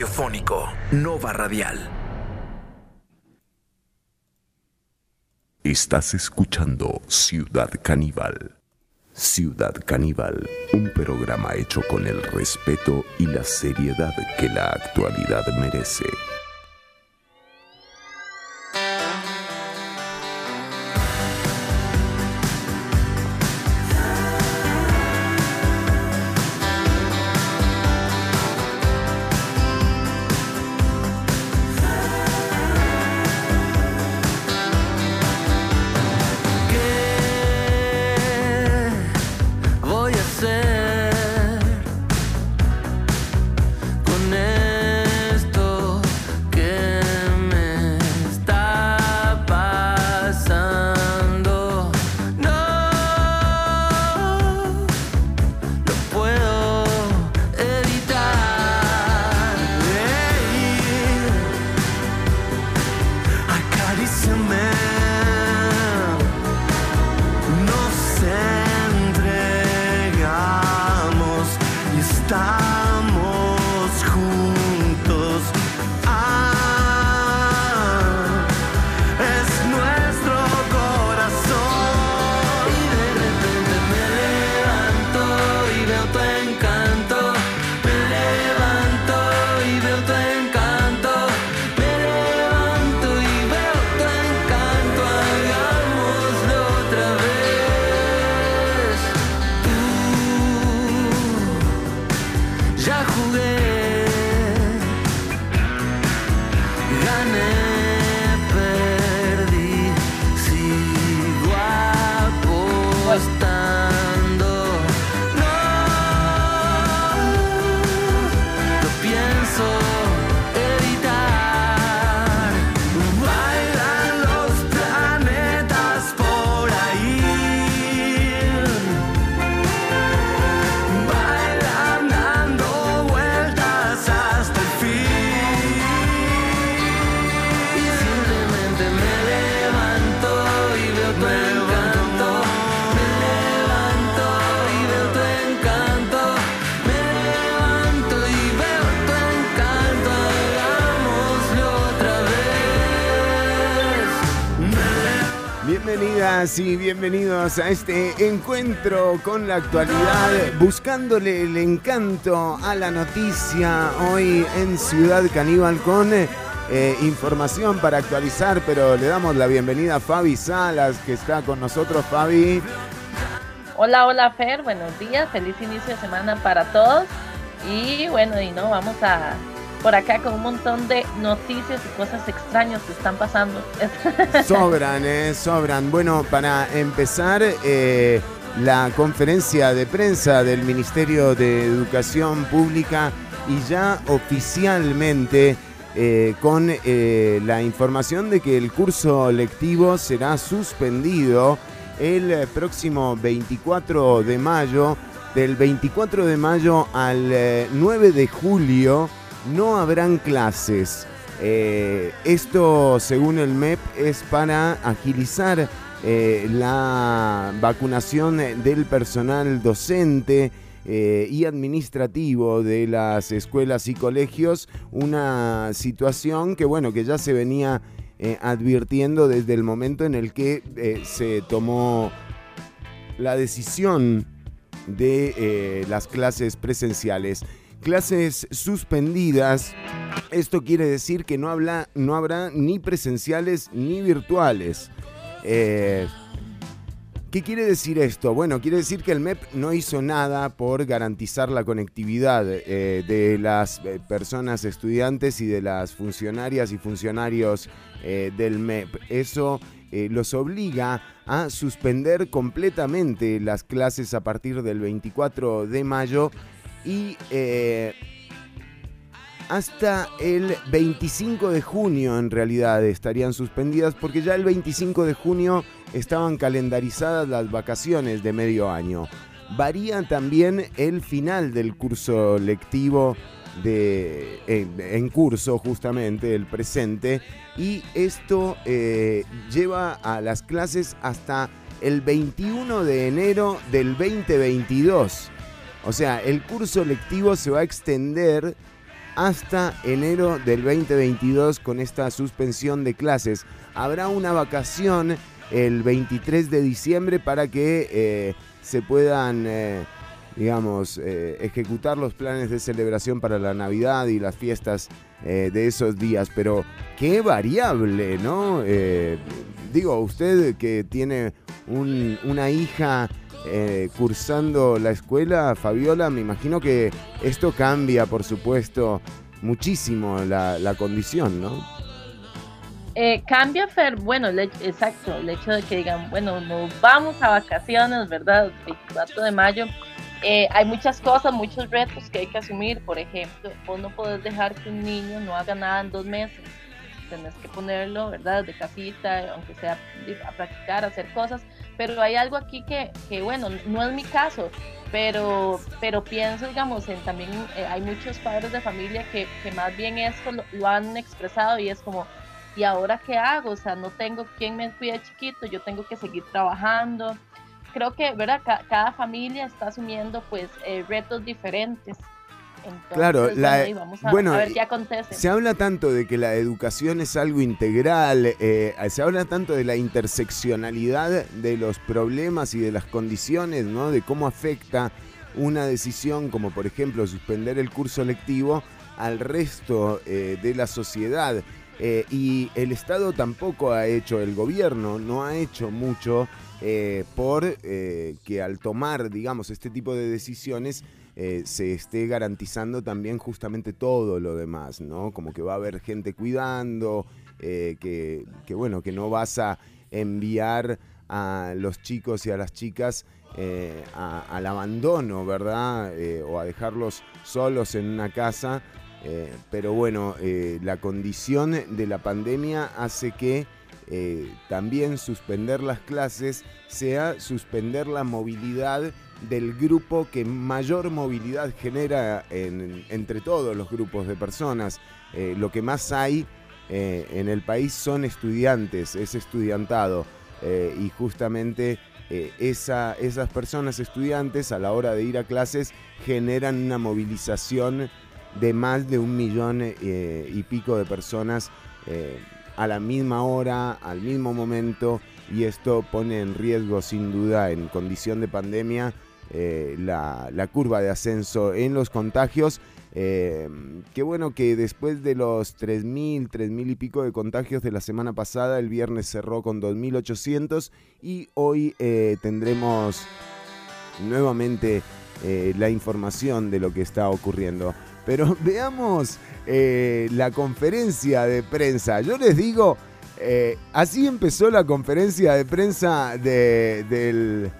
Radiofónico Nova Radial. Estás escuchando Ciudad Caníbal. Ciudad Caníbal, un programa hecho con el respeto y la seriedad que la actualidad merece. A este encuentro con la actualidad, buscándole el encanto a la noticia hoy en Ciudad Caníbal con eh, información para actualizar, pero le damos la bienvenida a Fabi Salas que está con nosotros. Fabi. Hola, hola Fer, buenos días, feliz inicio de semana para todos y bueno, y no, vamos a por acá con un montón de noticias y cosas extrañas que están pasando. Sobran, eh, sobran. Bueno, para empezar, eh, la conferencia de prensa del Ministerio de Educación Pública y ya oficialmente eh, con eh, la información de que el curso lectivo será suspendido el próximo 24 de mayo, del 24 de mayo al 9 de julio no habrán clases. Eh, esto, según el MEP, es para agilizar eh, la vacunación del personal docente eh, y administrativo de las escuelas y colegios, una situación que, bueno, que ya se venía advirtiendo desde el momento en el que se tomó la decisión de las clases presenciales clases suspendidas. Esto quiere decir que no, habla, no habrá ni presenciales ni virtuales. Eh, ¿Qué quiere decir esto? Bueno, quiere decir que el MEP no hizo nada por garantizar la conectividad eh, de las eh, personas estudiantes y de las funcionarias y funcionarios del MEP. Eso los obliga a suspender completamente las clases a partir del 24 de mayo y eh, hasta el 25 de junio en realidad estarían suspendidas porque ya el 25 de junio estaban calendarizadas las vacaciones de medio año. Varía también el final del curso lectivo de, en, curso justamente, el presente, y esto eh, lleva a las clases hasta el 21 de enero del 2022. O sea, el curso lectivo se va a extender hasta enero del 2022 con esta suspensión de clases. Habrá una vacación el 23 de diciembre para que eh, se puedan, eh, digamos, eh, ejecutar los planes de celebración para la Navidad y las fiestas de esos días. Pero qué variable, ¿no? digo, usted que tiene una hija cursando la escuela, Fabiola, me imagino que esto cambia, por supuesto, muchísimo la, condición, ¿no? Eh, cambia, Fer, bueno, exacto, el hecho de que digan, bueno, nos vamos a vacaciones, ¿verdad? 24 de mayo. Eh, hay muchas cosas, muchos retos que hay que asumir. Por ejemplo, vos no podés dejar que un niño no haga nada en dos meses. Tenés que ponerlo, ¿verdad? De casita, aunque sea a practicar, a hacer cosas. Pero hay algo aquí que, que bueno, no es mi caso, pero, pero pienso, digamos, en también eh, hay muchos padres de familia que, que más bien esto lo, han expresado y es como, ¿y ahora qué hago? O sea, no tengo quien me cuide chiquito, yo tengo que seguir trabajando. Creo que, ¿verdad? cada familia está asumiendo pues eh, retos diferentes. Claro, la, vamos a, bueno, ver qué acontece. Se habla tanto de que la educación es algo integral, eh, se habla tanto de la interseccionalidad de los problemas y de las condiciones, ¿no? De cómo afecta una decisión como por ejemplo suspender el curso lectivo al resto eh, de la sociedad. Eh, y el Estado tampoco ha hecho, el gobierno no ha hecho mucho eh, por que al tomar, digamos, este tipo de decisiones se esté garantizando también justamente todo lo demás, ¿no? Como que va a haber gente cuidando, que, bueno, que no vas a enviar a los chicos y a las chicas al abandono, ¿verdad? o a dejarlos solos en una casa eh, pero bueno, eh, la condición de la pandemia hace que eh, también suspender las clases sea suspender la movilidad del grupo que mayor movilidad genera entre todos los grupos de personas. lo que más hay en el país son estudiantes, es estudiantado. y justamente esas personas estudiantes a la hora de ir a clases generan una movilización de más de un millón eh, y pico de personas eh, a la misma hora, al mismo momento, y esto pone en riesgo sin duda en condición de pandemia eh, la, curva de ascenso en los contagios. qué bueno que después de los 3.000, 3.000 y pico de contagios de la semana pasada, el viernes cerró con 2.800 y hoy tendremos nuevamente la información de lo que está ocurriendo. Pero veamos eh, la conferencia de prensa. Yo les digo, eh, así empezó la conferencia de prensa del,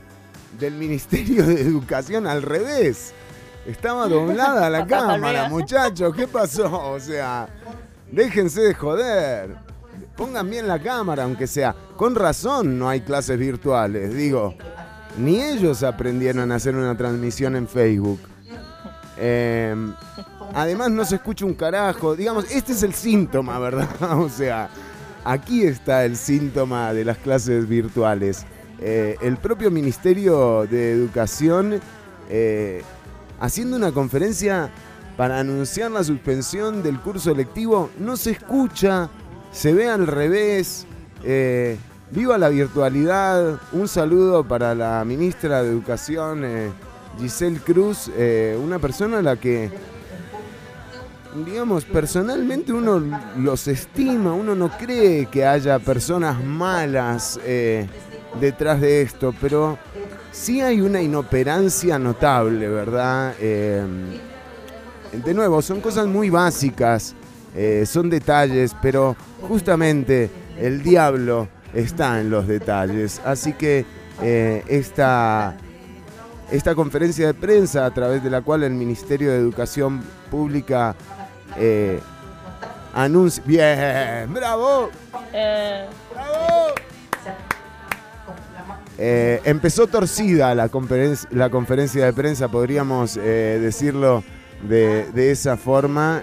Ministerio de Educación al revés. Estaba doblada la cámara, muchachos. ¿Qué pasó? O sea, déjense de joder. Pongan bien la cámara, aunque sea. Con razón no hay clases virtuales, digo. Ni ellos aprendieron a hacer una transmisión en Facebook. Eh, Además no se escucha un carajo. Digamos, este es el síntoma, ¿verdad? o sea, aquí está el síntoma de las clases virtuales. Eh, el propio Ministerio de Educación eh, haciendo una conferencia para anunciar la suspensión del curso lectivo no se escucha, se ve al revés. Eh, viva la virtualidad. Un saludo para la ministra de Educación, Giselle Cruz, una persona a la que digamos, personalmente uno los estima, uno no cree que haya personas malas detrás de esto, pero sí hay una inoperancia notable, ¿verdad? Eh, de nuevo, son cosas muy básicas, eh, son detalles, pero justamente el diablo está en los detalles. Así que esta, esta conferencia de prensa a través de la cual el Ministerio de Educación Pública eh, anuncio. Bien, bravo. Eh. Bravo. Eh, empezó torcida la, conferencia de prensa, podríamos eh, decirlo de, esa forma.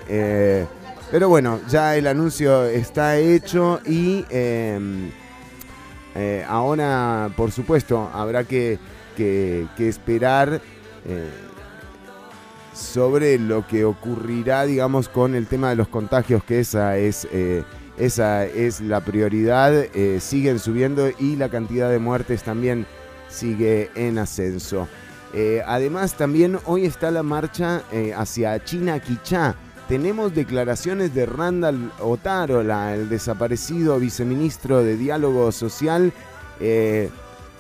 pero bueno, ya el anuncio está hecho y em, ahora, por supuesto, habrá que, que esperar sobre lo que ocurrirá, digamos, con el tema de los contagios, que esa es, eh, esa es la prioridad. Eh, siguen subiendo y la cantidad de muertes también sigue en ascenso. Eh, además, también hoy está la marcha hacia China Quichá. Tenemos declaraciones de Randall Otárola, el desaparecido viceministro de Diálogo Social,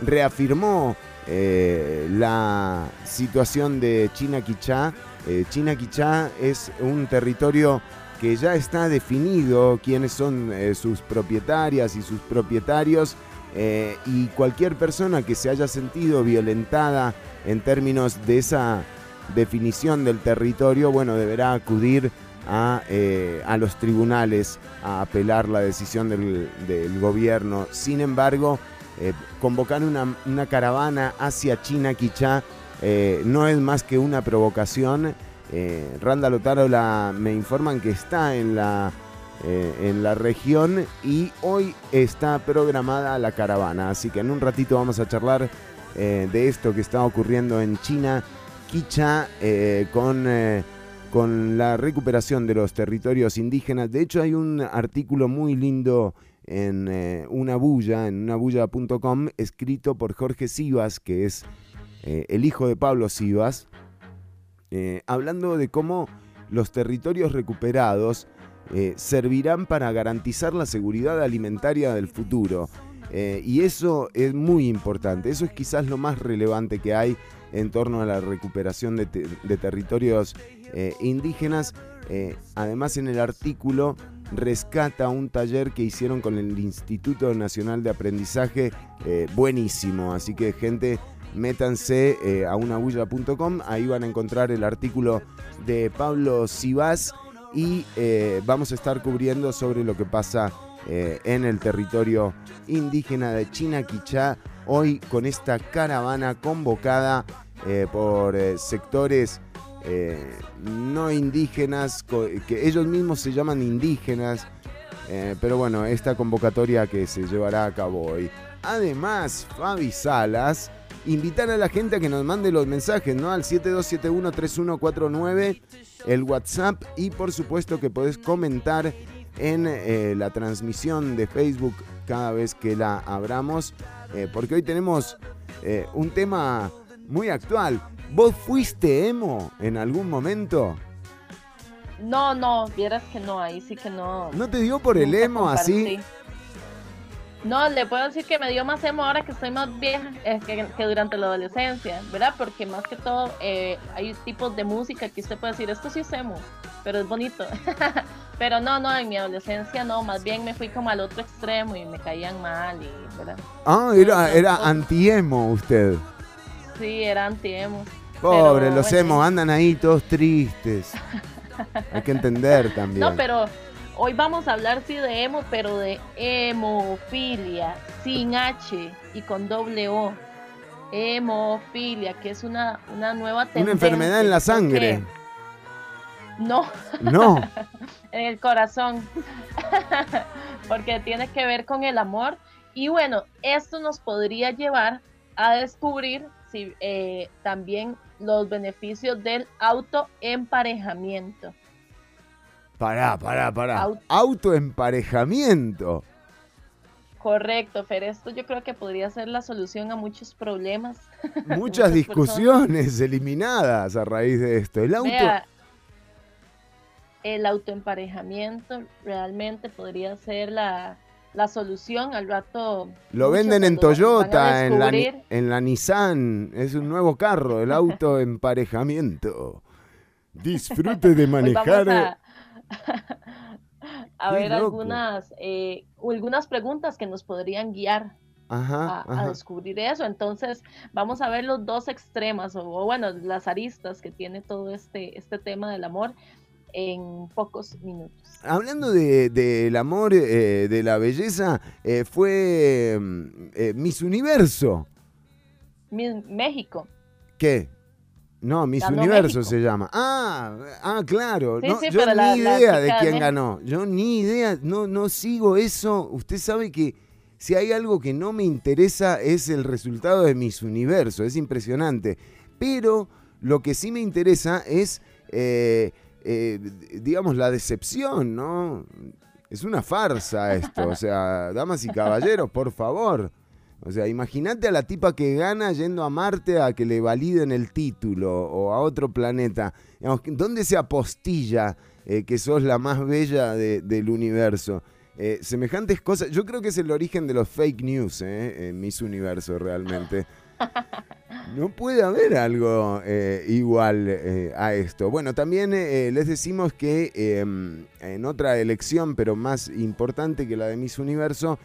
reafirmó eh, la situación de China Quichá. Eh, China Quichá es un territorio que ya está definido quiénes son eh, sus propietarias y sus propietarios y cualquier persona que se haya sentido violentada en términos de esa definición del territorio, bueno, deberá acudir a, los tribunales a apelar la decisión del, gobierno. Sin embargo, eh, convocar una, caravana hacia China Quichá eh, no es más que una provocación. Eh, Randa Lotaro me informan que está en la, en la región y hoy está programada la caravana. Así que en un ratito vamos a charlar de esto que está ocurriendo en China Quichá con con la recuperación de los territorios indígenas. De hecho, hay un artículo muy lindo en eh, una bulla, en unabulla.com, escrito por Jorge Sivas, que es eh, el hijo de Pablo Sivas, eh, hablando de cómo los territorios recuperados servirán para garantizar la seguridad alimentaria del futuro. y eso es muy importante, eso es quizás lo más relevante que hay en torno a la recuperación de, de territorios indígenas. además en el artículo rescata un taller que hicieron con el Instituto Nacional de Aprendizaje, eh, buenísimo. Así que gente, métanse eh, a unabulla.com, ahí van a encontrar el artículo de Pablo Sivas y eh, vamos a estar cubriendo sobre lo que pasa en el territorio indígena de China Quichá, hoy con esta caravana convocada por sectores eh, no indígenas, que ellos mismos se llaman indígenas, eh, pero bueno, esta convocatoria que se llevará a cabo hoy. Además, Fabi Salas, invitar a la gente a que nos mande los mensajes, ¿no? Al 7271-3149, el WhatsApp y por supuesto que podés comentar en eh, la transmisión de Facebook cada vez que la abramos, porque hoy tenemos un tema muy actual. ¿Vos fuiste emo en algún momento? No, no, vieras que no, ahí sí que no. ¿No te dio por el emo así? No, le puedo decir que me dio más emo ahora que estoy más vieja eh, que, durante la adolescencia, ¿verdad? Porque más que todo eh, hay tipos de música que usted puede decir, esto sí es emo, pero es bonito. pero no, no, en mi adolescencia no, más bien me fui como al otro extremo y me caían mal, y, ¿verdad? Ah, era, era anti-emo usted. Sí, era anti-emo. Pobre, los emos andan ahí todos tristes. Hay que entender también. No, pero hoy vamos a hablar sí de emo, pero de hemofilia, sin H y con doble O. Hemofilia, que es una, una nueva tendencia. Una enfermedad en la sangre. No. No. en el corazón. porque tiene que ver con el amor. Y bueno, esto nos podría llevar a descubrir si, eh, también los beneficios del autoemparejamiento. Pará, pará, pará. autoemparejamiento. Correcto, Fer. Esto yo creo que podría ser la solución a muchos problemas. Muchas, discusiones eliminadas a raíz de esto. El auto. el autoemparejamiento realmente podría ser la, la solución al rato. Lo venden en Toyota, en la, en la Nissan, es un nuevo carro, el auto emparejamiento. Disfrute de manejar. a, ver algunas, eh, algunas preguntas que nos podrían guiar. a, descubrir eso. Entonces, vamos a ver los dos extremas, o, o, bueno, las aristas que tiene todo este, este tema del amor en pocos minutos. Hablando del de, amor, eh, de la belleza, eh, fue mm, eh, Miss Universo. Miss México. ¿Qué? No, Miss Universo se llama. Ah, ah claro. yo ni idea de quién ganó. Yo ni idea, no, no sigo eso. Usted sabe que si hay algo que no me interesa es el resultado de Miss Universo. Es impresionante. Pero Lo que sí me interesa es, eh, eh, digamos, la decepción, ¿no? Es una farsa esto, o sea, damas y caballeros, por favor. O sea, imagínate a la tipa que gana yendo a Marte a que le validen el título o a otro planeta. ¿Dónde se apostilla eh, que sos la más bella del universo? Eh, semejantes cosas, yo creo que es el origen de los fake news eh, en mis universos realmente. No puede haber algo igual a esto. Bueno, también les decimos que em, en otra elección, pero más importante que la de Miss Universo,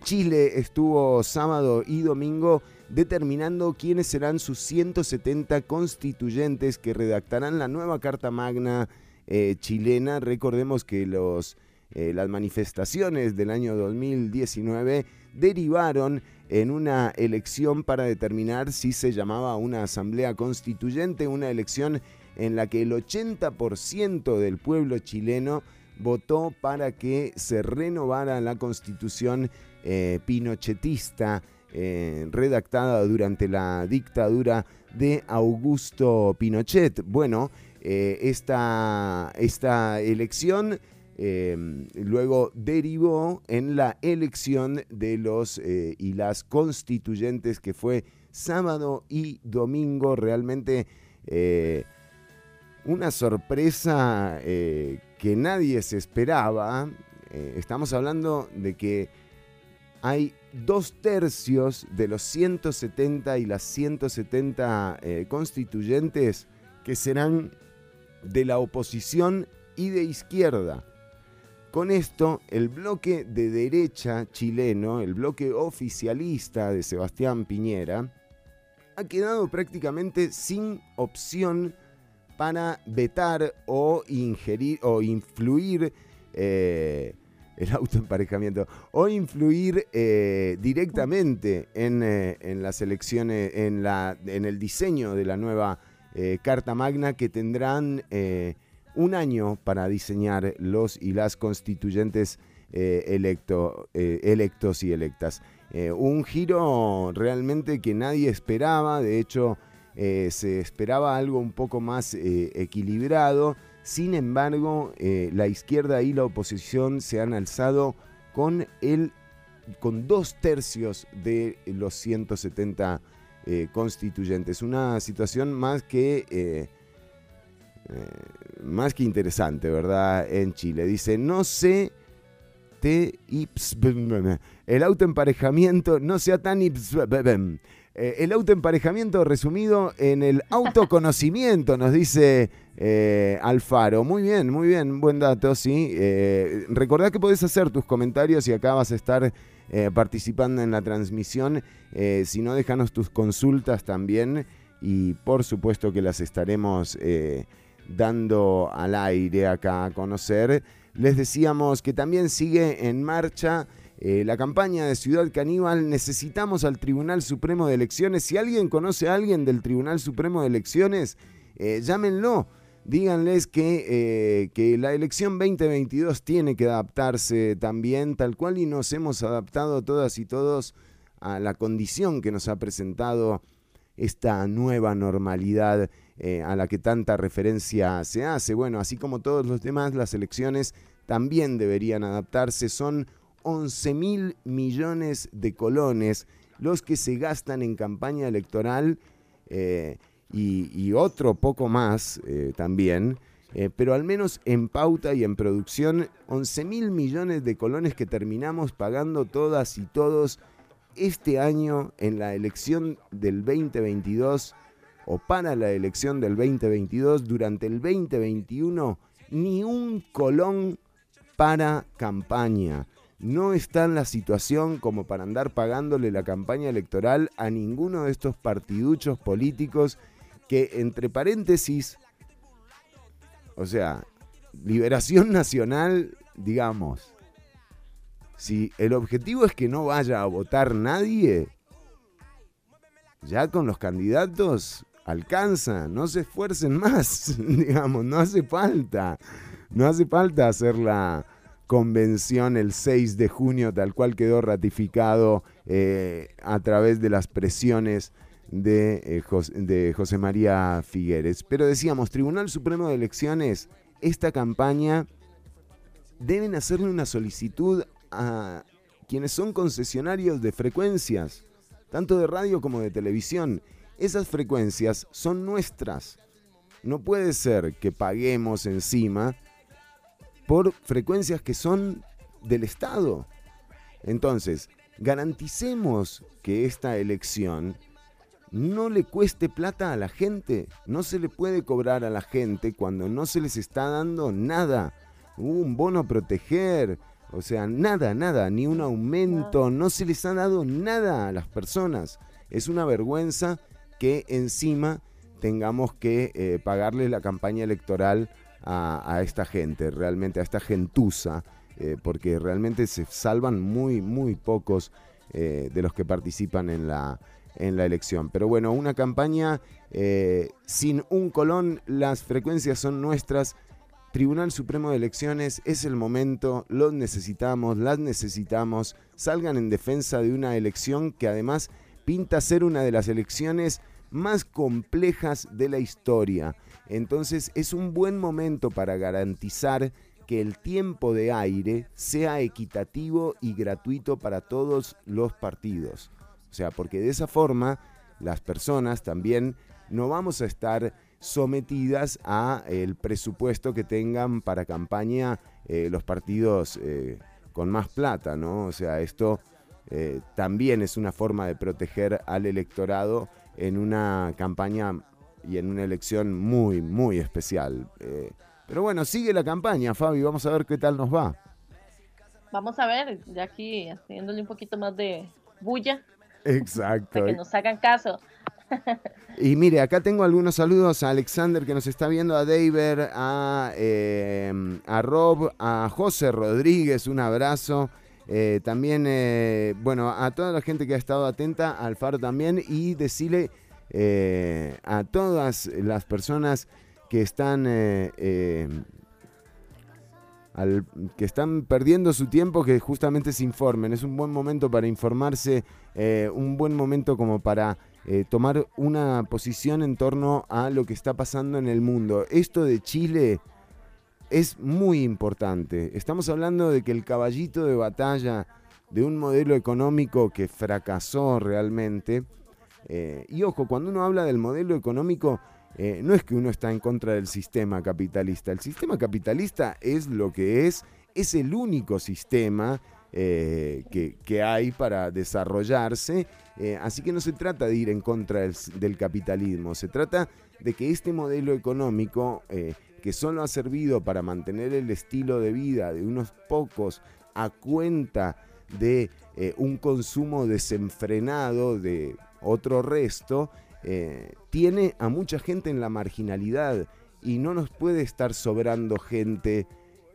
Chile estuvo sábado y domingo determinando quiénes serán sus 170 constituyentes que redactarán la nueva Carta Magna chilena. Recordemos que los eh, las manifestaciones del año 2019 derivaron en una elección para determinar si se llamaba una asamblea constituyente, una elección en la que el 80% del pueblo chileno votó para que se renovara la constitución eh, pinochetista eh, redactada durante la dictadura de Augusto Pinochet. Bueno, esta, esta elección Em, luego derivó en la elección de los eh, y las constituyentes que fue sábado y domingo. Realmente eh, una sorpresa eh, que nadie se esperaba. estamos hablando de que hay dos tercios de los 170 y las 170 constituyentes que serán de la oposición y de izquierda. Con esto, el bloque de derecha chileno, el bloque oficialista de Sebastián Piñera, ha quedado prácticamente sin opción para vetar o ingerir o influir eh, el autoemparejamiento o influir eh, directamente en, eh, en, las elecciones, en, en el diseño de la nueva Carta Magna que tendrán un año para diseñar los y las constituyentes eh, electos y electas. Un giro realmente que nadie esperaba, de hecho se esperaba algo un poco más equilibrado, sin embargo la izquierda y la oposición se han alzado con, el, con dos tercios de los 170 constituyentes. Una situación más que eh, más que interesante, ¿verdad? En Chile. Dice, no sé el autoemparejamiento no sea tan eh, el autoemparejamiento resumido en el autoconocimiento, nos dice eh, Alfaro. Muy bien, muy bien, buen dato, sí. Eh, recordad que podés hacer tus comentarios y acá vas a estar participando en la transmisión. si no, déjanos tus consultas también y por supuesto que las estaremos dando al aire acá a conocer. Les decíamos que también sigue en marcha eh, la campaña de Ciudad Caníbal. Necesitamos al Tribunal Supremo de Elecciones. Si alguien conoce a alguien del Tribunal Supremo de Elecciones, eh, llámenlo. Díganles que, eh, que la elección 2022 tiene que adaptarse también, tal cual y nos hemos adaptado todas y todos a la condición que nos ha presentado esta nueva normalidad a la que tanta referencia se hace. Bueno, así como todos los demás, las elecciones también deberían adaptarse. Son 11 mil millones de colones los que se gastan en campaña electoral eh, y, otro poco más eh, también. pero al menos en pauta y en producción, 11 mil millones de colones que terminamos pagando todas y todos este año en la elección del 2022 o para la elección del 2022, durante el 2021, ni un colón para campaña. No está en la situación como para andar pagándole la campaña electoral a ninguno de estos partiduchos políticos que, entre paréntesis, o sea, liberación nacional, digamos, si el objetivo es que no vaya a votar nadie, ya con los candidatos alcanza, no se esfuercen más, digamos, no hace falta, no hace falta hacer la convención el 6 de junio, tal cual quedó ratificado eh, a través de las presiones de, eh, de José María Figueres. Pero decíamos, Tribunal Supremo de Elecciones, esta campaña deben hacerle una solicitud a quienes son concesionarios de frecuencias, tanto de radio como de televisión. Esas frecuencias son nuestras. No puede ser que paguemos encima por frecuencias que son del Estado. Entonces, garanticemos que esta elección no le cueste plata a la gente. No se le puede cobrar a la gente cuando no se les está dando nada. Un bono a proteger, o sea, nada, nada, ni un aumento, no se les ha dado nada a las personas. Es una vergüenza que encima tengamos que eh, pagarle la campaña electoral a, esta gente, realmente a esta gentuza, eh, porque realmente se salvan muy, muy pocos eh, de los que participan en la, en la elección. Pero bueno, una campaña sin un colón, las frecuencias son nuestras. Tribunal Supremo de Elecciones es el momento, los necesitamos, las necesitamos, salgan en defensa de una elección que además pinta ser una de las elecciones más complejas de la historia. Entonces es un buen momento para garantizar que el tiempo de aire sea equitativo y gratuito para todos los partidos. O sea, porque de esa forma las personas también no vamos a estar sometidas a el presupuesto que tengan para campaña eh, los partidos eh, con más plata, ¿no? O sea, esto eh, también es una forma de proteger al electorado en una campaña y en una elección muy, muy especial. Eh, pero bueno, sigue la campaña, Fabi, vamos a ver qué tal nos va. Vamos a ver, ya aquí haciéndole un poquito más de bulla. Exacto. Para que nos hagan caso. Y mire, acá tengo algunos saludos a Alexander que nos está viendo, a David, a, eh, a Rob, a José Rodríguez, un abrazo. Eh, también, eh, bueno, a toda la gente que ha estado atenta, al Faro también, y decirle eh, a todas las personas que están, al, que están perdiendo su tiempo que justamente se informen. Es un buen momento para informarse, un buen momento como para tomar una posición en torno a lo que está pasando en el mundo. Esto de Chile es muy importante. Estamos hablando de que el caballito de batalla de un modelo económico que fracasó realmente, eh, y ojo, cuando uno habla del modelo económico, eh, no es que uno está en contra del sistema capitalista. El sistema capitalista es lo que es, es el único sistema eh, que, hay para desarrollarse. así que no se trata de ir en contra del, capitalismo, se trata de que este modelo económico que solo ha servido para mantener el estilo de vida de unos pocos a cuenta de un consumo desenfrenado de otro resto, eh, tiene a mucha gente en la marginalidad y no nos puede estar sobrando gente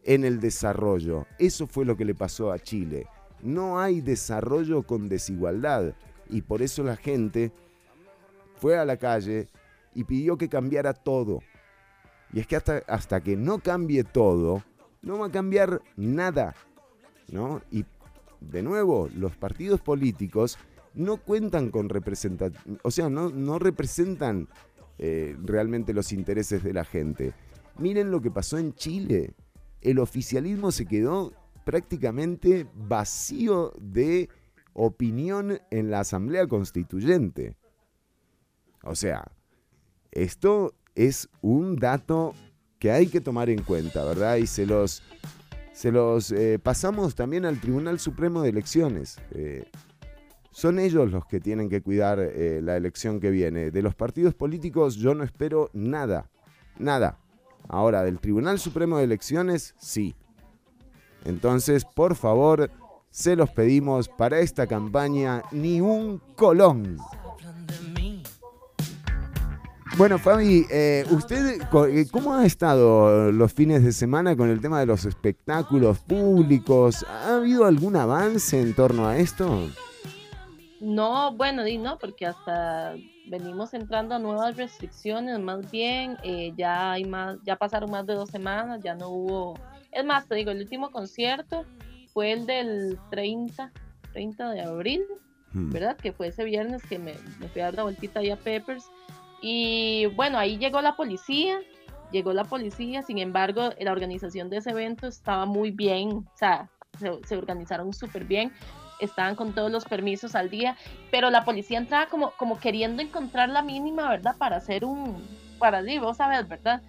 en el desarrollo. Eso fue lo que le pasó a Chile. No hay desarrollo con desigualdad y por eso la gente fue a la calle y pidió que cambiara todo y es que hasta, hasta que no cambie todo, no va a cambiar nada. ¿no? Y de nuevo, los partidos políticos no cuentan con representación, o sea, no, no representan eh, realmente los intereses de la gente. Miren lo que pasó en Chile. El oficialismo se quedó prácticamente vacío de opinión en la Asamblea Constituyente. O sea, esto es un dato que hay que tomar en cuenta, ¿verdad? Y se los, se los eh, pasamos también al Tribunal Supremo de Elecciones. Eh, son ellos los que tienen que cuidar eh, la elección que viene. De los partidos políticos yo no espero nada, nada. Ahora, del Tribunal Supremo de Elecciones, sí. Entonces, por favor, se los pedimos para esta campaña, ni un colón. Bueno, Fabi, eh, ¿usted eh, cómo ha estado los fines de semana con el tema de los espectáculos públicos? ¿Ha habido algún avance en torno a esto? No, bueno, y no, porque hasta venimos entrando a nuevas restricciones, más bien eh, ya hay más, ya pasaron más de dos semanas, ya no hubo, es más, te digo, el último concierto fue el del 30, 30 de abril, hmm. ¿verdad? Que fue ese viernes que me, me fui a dar la vueltita ahí a Peppers. Y bueno, ahí llegó la policía, llegó la policía, sin embargo, la organización de ese evento estaba muy bien, o sea, se, organizaron súper bien, estaban con todos los permisos al día, pero la policía entraba como, como queriendo encontrar la mínima, ¿verdad? Para hacer un, para vos sabes, ¿verdad?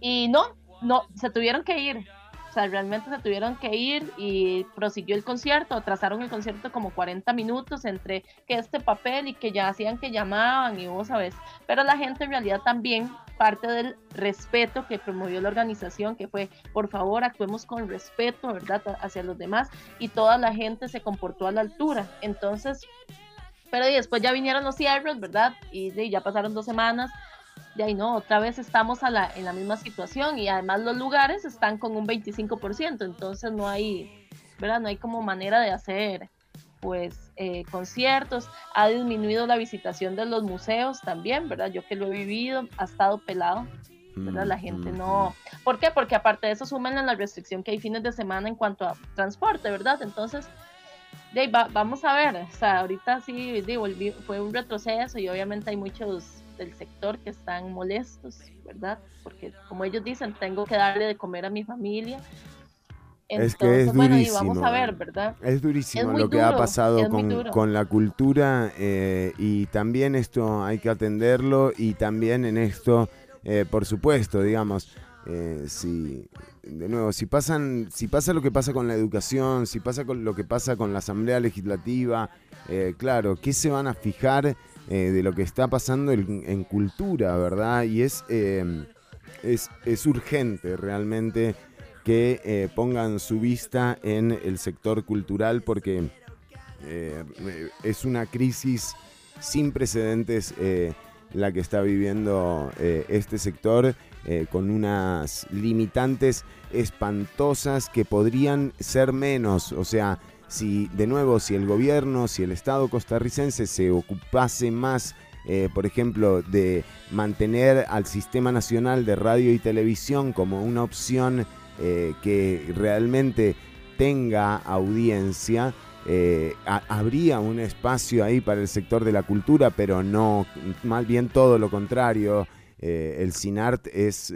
Y no, no, se tuvieron que ir, o sea, realmente se tuvieron que ir y prosiguió el concierto, trazaron el concierto como 40 minutos entre que este papel y que ya hacían que llamaban y vos sabes. Pero la gente en realidad también parte del respeto que promovió la organización, que fue, por favor, actuemos con respeto, ¿verdad?, hacia los demás y toda la gente se comportó a la altura. Entonces, pero después ya vinieron los cierres, ¿verdad? Y, y ya pasaron dos semanas de ahí no, otra vez estamos a la, en la misma situación y además los lugares están con un 25%, entonces no hay, ¿verdad? No hay como manera de hacer pues eh, conciertos, ha disminuido la visitación de los museos también, ¿verdad? Yo que lo he vivido, ha estado pelado, ¿verdad? La gente no... ¿Por qué? Porque aparte de eso suman la restricción que hay fines de semana en cuanto a transporte, ¿verdad? Entonces, de vamos a ver, o sea, ahorita sí, de, fue un retroceso y obviamente hay muchos del sector que están molestos, ¿verdad? Porque como ellos dicen, tengo que darle de comer a mi familia. Es que es durísimo. vamos a ver, ¿verdad? Es durísimo lo que ha pasado con, con, la cultura eh, y también esto hay que atenderlo y también en esto, eh, por supuesto, digamos, eh, si de nuevo, si pasan, si pasa lo que pasa con la educación, si pasa con lo que pasa con la asamblea legislativa, claro, ¿qué se van a fijar de lo que está pasando en, cultura, ¿verdad? Y es, es, es, urgente realmente que eh, pongan su vista en el sector cultural porque eh, es una crisis sin precedentes la que está viviendo este sector con unas limitantes espantosas que podrían ser menos, o sea, si de nuevo, si el gobierno, si el Estado costarricense se ocupase más, eh, por ejemplo, de mantener al Sistema Nacional de Radio y Televisión como una opción eh, que realmente tenga audiencia, eh, habría un espacio ahí para el sector de la cultura, pero no, más bien todo lo contrario. el CINART es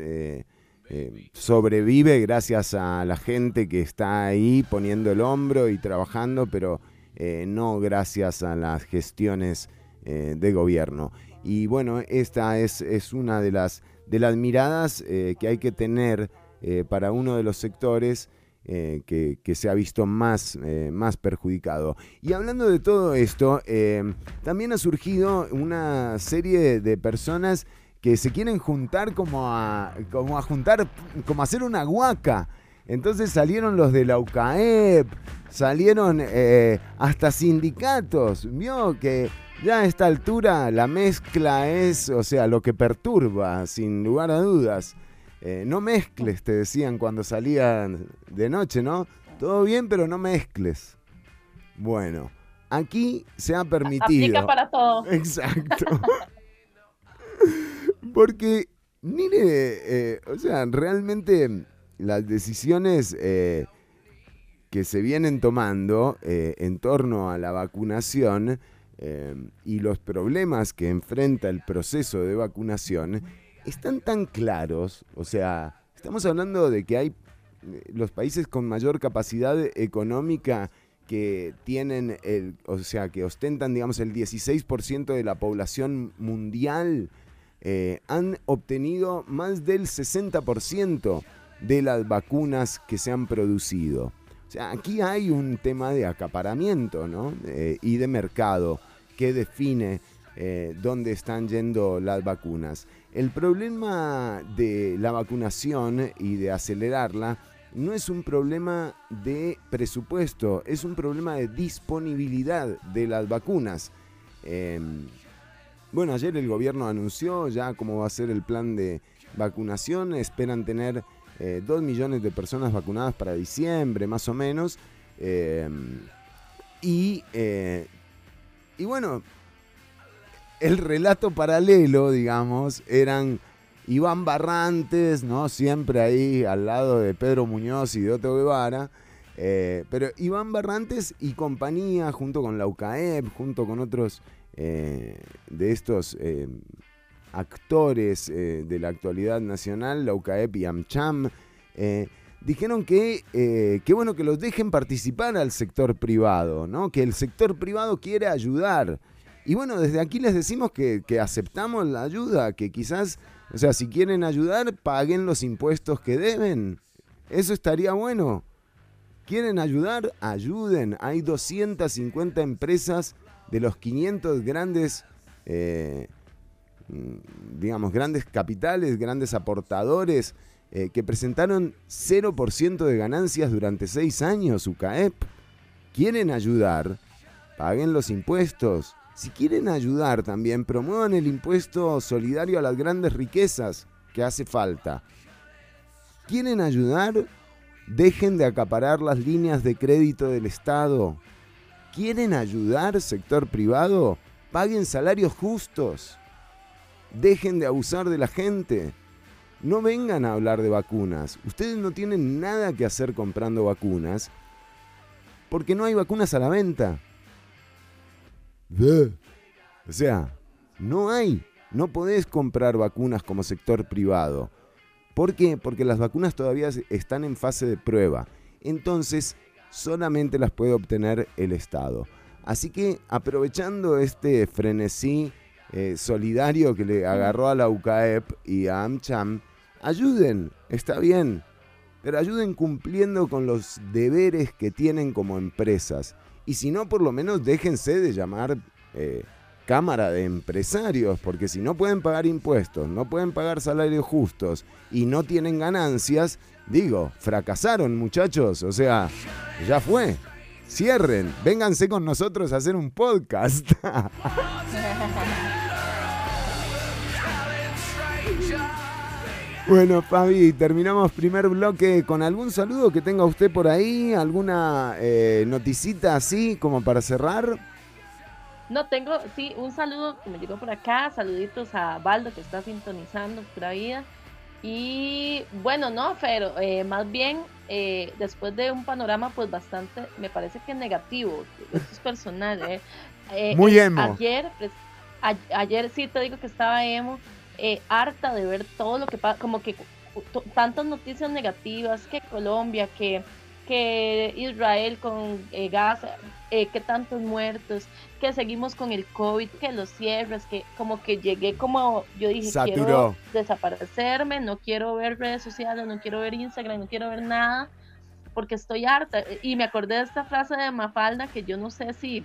eh, sobrevive gracias a la gente que está ahí poniendo el hombro y trabajando, pero eh, no gracias a las gestiones eh, de gobierno. Y bueno, esta es, es una de las, de las miradas que hay que tener para uno de los sectores que, que, se ha visto más, más perjudicado. Y hablando de todo esto, también ha surgido una serie de personas que se quieren juntar como a, como a juntar, como a hacer una huaca. Entonces salieron los de la UCAEP, salieron eh, hasta sindicatos. Vio que ya a esta altura la mezcla es, o sea, lo que perturba, sin lugar a dudas. Eh, no mezcles, te decían cuando salían de noche, ¿no? Todo bien, pero no mezcles. Bueno, aquí se ha permitido. Aplica para todo. Exacto. Porque, mire, eh, o sea, realmente las decisiones eh, que se vienen tomando eh, en torno a la vacunación y los problemas que enfrenta el proceso de vacunación están tan claros, o sea, estamos hablando de que hay los países con mayor capacidad económica que tienen, el, o sea, que ostentan, digamos, el 16% de la población mundial, eh, han obtenido más del 60% de las vacunas que se han producido. O sea, aquí hay un tema de acaparamiento ¿no? Eh, y de mercado que define eh, dónde están yendo las vacunas. El problema de la vacunación y de acelerarla no es un problema de presupuesto, es un problema de disponibilidad de las vacunas. Em, bueno, ayer el gobierno anunció ya cómo va a ser el plan de vacunación. Esperan tener eh, 2 millones de personas vacunadas para diciembre, más o menos. Eh, y, eh, y bueno, el relato paralelo, digamos, eran Iván Barrantes, ¿no? Siempre ahí al lado de Pedro Muñoz y de Otto Guevara. Eh, pero Iván Barrantes y compañía, junto con la UCAEP, junto con otros eh, de estos eh, actores de la actualidad nacional, la UCAEP y AmCham, dijeron que, bueno que los dejen participar al sector privado, ¿no? que el sector privado quiere ayudar. Y bueno, desde aquí les decimos que, que aceptamos la ayuda, que quizás, o sea, si quieren ayudar, paguen los impuestos que deben. Eso estaría bueno. ¿Quieren ayudar? Ayuden. Hay 250 empresas de los 500 grandes, eh, digamos, grandes capitales, grandes aportadores eh, que presentaron 0% de ganancias durante 6 años, UCAEP. ¿Quieren ayudar? Paguen los impuestos. Si quieren ayudar también, promuevan el impuesto solidario a las grandes riquezas que hace falta. ¿Quieren ayudar? Dejen de acaparar las líneas de crédito del Estado. ¿Quieren ayudar sector privado? Paguen salarios justos. Dejen de abusar de la gente. No vengan a hablar de vacunas. Ustedes no tienen nada que hacer comprando vacunas porque no hay vacunas a la venta. O sea, no hay. No podés comprar vacunas como sector privado. ¿Por qué? Porque las vacunas todavía están en fase de prueba. Entonces, solamente las puede obtener el Estado. Así que aprovechando este frenesí eh, solidario que le agarró a la UCAEP y a AmCham, ayuden, está bien, pero ayuden cumpliendo con los deberes que tienen como empresas. Y si no, por lo menos déjense de llamar eh, Cámara de Empresarios, porque si no pueden pagar impuestos, no pueden pagar salarios justos y no tienen ganancias, digo, fracasaron muchachos, o sea, ya fue. Cierren, vénganse con nosotros a hacer un podcast. Bueno, Fabi, terminamos primer bloque con algún saludo que tenga usted por ahí, alguna eh, noticita así como para cerrar. No, tengo, sí, un saludo que me llegó por acá, saluditos a Baldo que está sintonizando pura vida. Y bueno, no, pero eh, más bien eh, después de un panorama pues bastante, me parece que negativo, esto es personal. Eh, eh Muy emo. Ayer, pues, ayer sí te digo que estaba emo, harta de ver todo lo que pasa, como que tantas noticias negativas, que Colombia, que que Israel con eh, Gaza, eh, que tantos muertos, que seguimos con el COVID, que los cierres, que como que llegué como, yo dije, quiero desaparecerme, no quiero ver redes sociales, no quiero ver Instagram, no quiero ver nada, porque estoy harta. Y me acordé de esta frase de Mafalda que yo no sé si,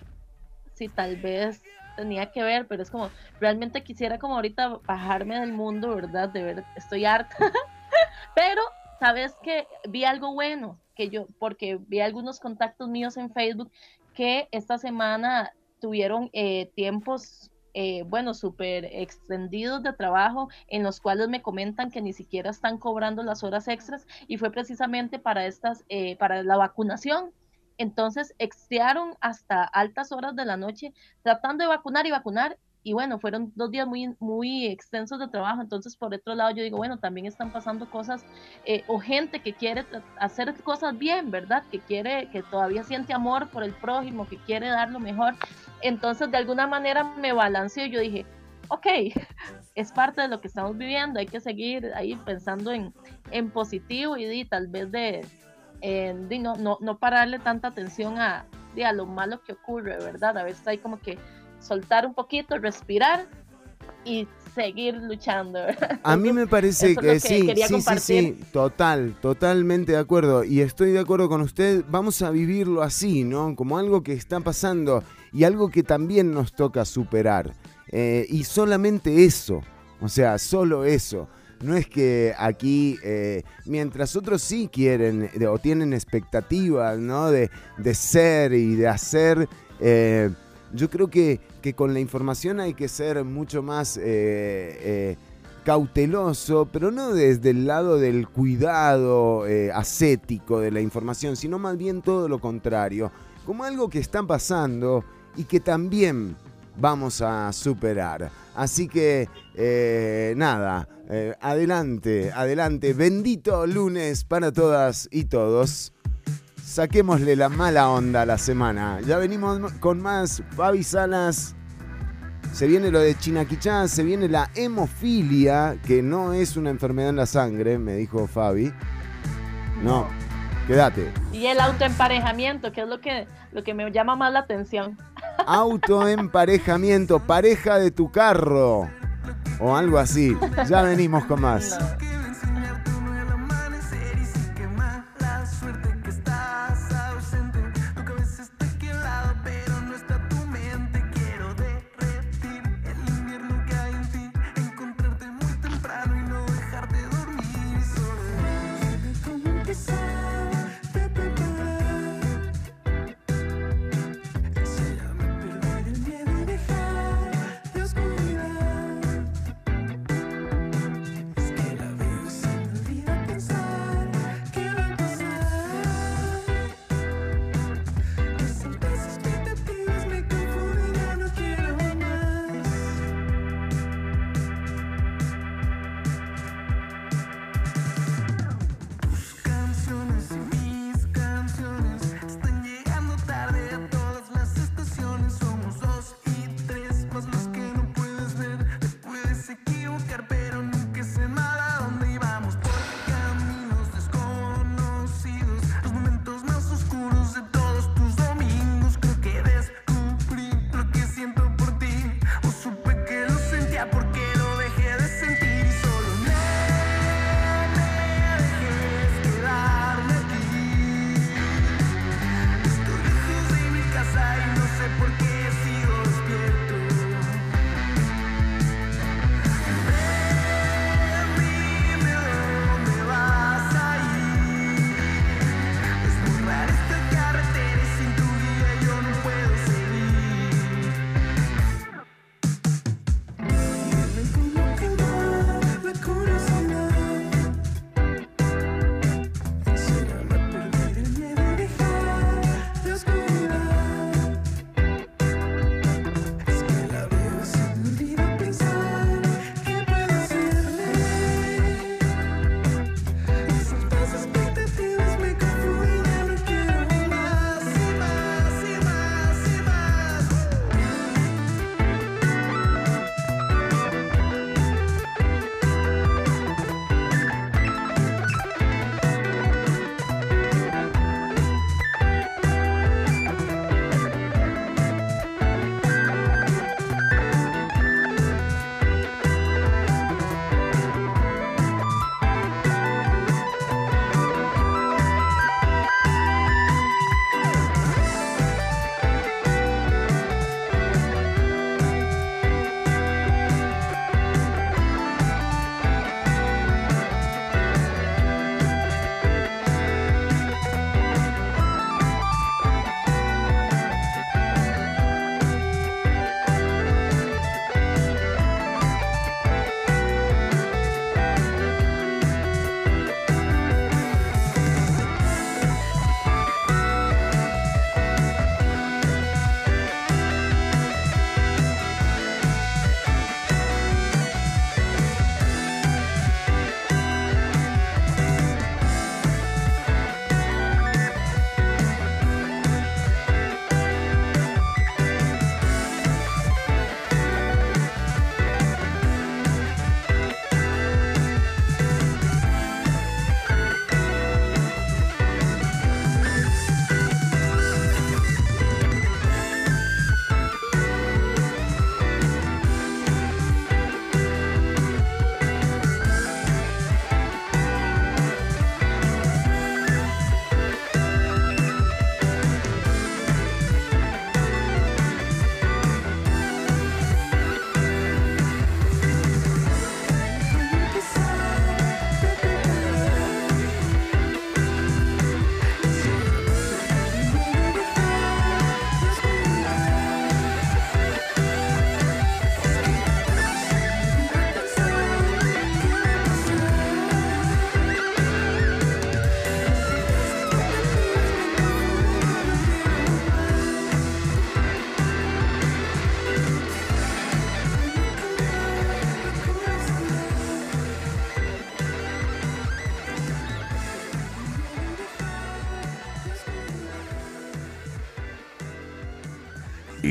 si tal vez tenía que ver, pero es como, realmente quisiera como ahorita bajarme del mundo, ¿verdad? De ver, estoy harta. pero, ¿sabes que Vi algo bueno, que yo, porque vi algunos contactos míos en Facebook que esta semana tuvieron eh, tiempos, eh, bueno, súper extendidos de trabajo en los cuales me comentan que ni siquiera están cobrando las horas extras y fue precisamente para estas, eh, para la vacunación. Entonces, extearon hasta altas horas de la noche tratando de vacunar y vacunar y bueno, fueron dos días muy, muy extensos de trabajo, entonces por otro lado yo digo, bueno, también están pasando cosas eh, o gente que quiere hacer cosas bien, ¿verdad? Que quiere, que todavía siente amor por el prójimo, que quiere dar lo mejor. Entonces de alguna manera me balanceó y yo dije, ok, es parte de lo que estamos viviendo, hay que seguir ahí pensando en, en positivo y, tal vez de, no, no, no pararle tanta atención a, a lo malo que ocurre, ¿verdad? A veces hay como que soltar un poquito, respirar y seguir luchando. A mí me parece que, sí, sí, sí, sí, total, totalmente de acuerdo. Y estoy de acuerdo con usted, vamos a vivirlo así, ¿no? Como algo que está pasando y algo que también nos toca superar. Eh, y solamente eso, o sea, solo eso. No es que aquí, eh, mientras otros sí quieren o tienen expectativas, ¿no? De, de ser y de hacer, eh, yo creo que que con la información hay que ser mucho más eh, cauteloso, pero no desde el lado del cuidado ascético de la información, sino más bien todo lo contrario, como algo que está pasando y que también vamos a superar. Así que, nada, adelante, adelante, bendito lunes para todas y todos. saquémosle la mala onda a la semana. Ya venimos con más Fabi Salas. Se viene lo de Chinaquichá, se viene la hemofilia, que no es una enfermedad en la sangre, me dijo Fabi. No, quédate. Y el autoemparejamiento, que es lo que, lo que me llama más la atención. Autoemparejamiento, pareja de tu carro. O algo así. Ya venimos con más.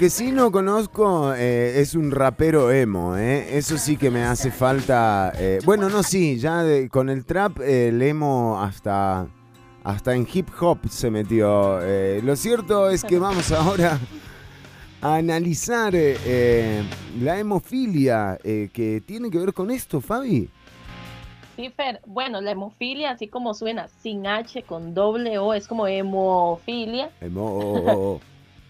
que sí no conozco eh, es un rapero emo, ¿eh? Eso sí que me hace falta. eh, bueno, no, sí, ya de- con el trap el emo hasta, hasta en hip hop se metió. Lo cierto es que vamos ahora a analizar la hemofilia que tiene que ver con esto, Fabi. Sí, Fer. Bueno, la hemofilia, así como suena, sin H, con doble O, es como hemofilia. Emo-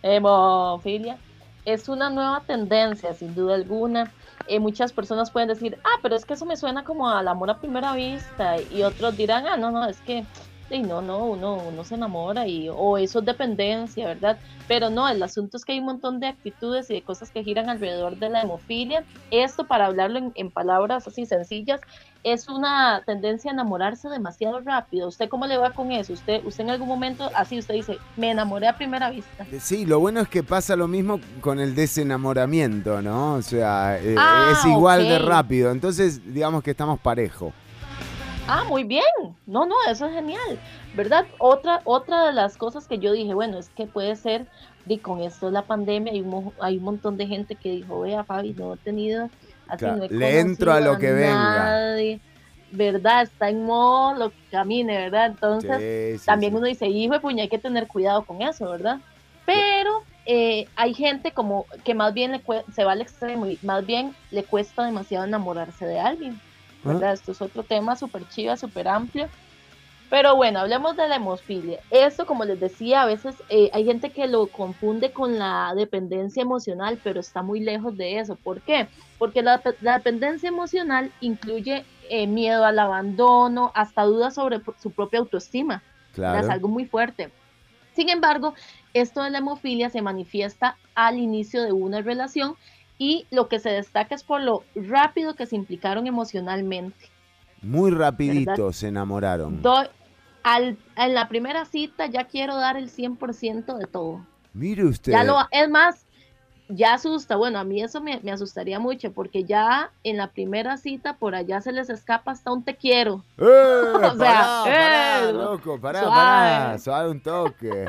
Hemofilia. Es una nueva tendencia, sin duda alguna. Eh, muchas personas pueden decir, ah, pero es que eso me suena como al amor a primera vista. Y otros dirán, ah, no, no, es que, sí, no, no, uno, uno se enamora y, o eso es dependencia, ¿verdad? Pero no, el asunto es que hay un montón de actitudes y de cosas que giran alrededor de la hemofilia. Esto, para hablarlo en, en palabras así sencillas, es una tendencia a enamorarse demasiado rápido. ¿Usted cómo le va con eso? ¿Usted, usted en algún momento, así usted dice, me enamoré a primera vista? Sí, lo bueno es que pasa lo mismo con el desenamoramiento, ¿no? O sea, eh, Ah, es igual de ok. rápido. Entonces, digamos que estamos parejo. Ah, muy bien. No, no, eso es genial. ¿Verdad? Otra, otra de las cosas que yo dije, bueno, es que puede ser, y con esto de la pandemia, hay un, hay un montón de gente que dijo, vea, Fabi, no he tenido, así Claro, no he le entro a lo que venga. nadie". ¿Verdad? Está en modo lo que camine, ¿verdad? Entonces, Sí, sí, también sí. uno dice, hijo de puña, hay que tener cuidado con eso, ¿verdad? Pero eh, hay gente como que más bien le se va al extremo y más bien le cuesta demasiado enamorarse de alguien. Ah. ¿verdad? Esto es otro tema súper chiva, súper amplio. Pero bueno, hablemos de la hemofilia. Esto, como les decía, a veces eh, hay gente que lo confunde con la dependencia emocional, pero está muy lejos de eso. ¿Por qué? Porque la, la dependencia emocional incluye eh, miedo al abandono, hasta dudas sobre su propia autoestima. Es algo muy fuerte. Sin embargo, esto de la hemofilia se manifiesta al inicio de una relación y lo que se destaca es por lo rápido que se implicaron emocionalmente. Muy rapidito se enamoraron. al, en la primera cita ya quiero dar el 100% de todo. Mire usted. Ya lo, es más, ya asusta. Bueno, a mí eso me, asustaría mucho porque ya en la primera cita por allá se les escapa hasta un te quiero. ¡Eh! o sea, pará, eh, loco, pará, pará, suave un toque.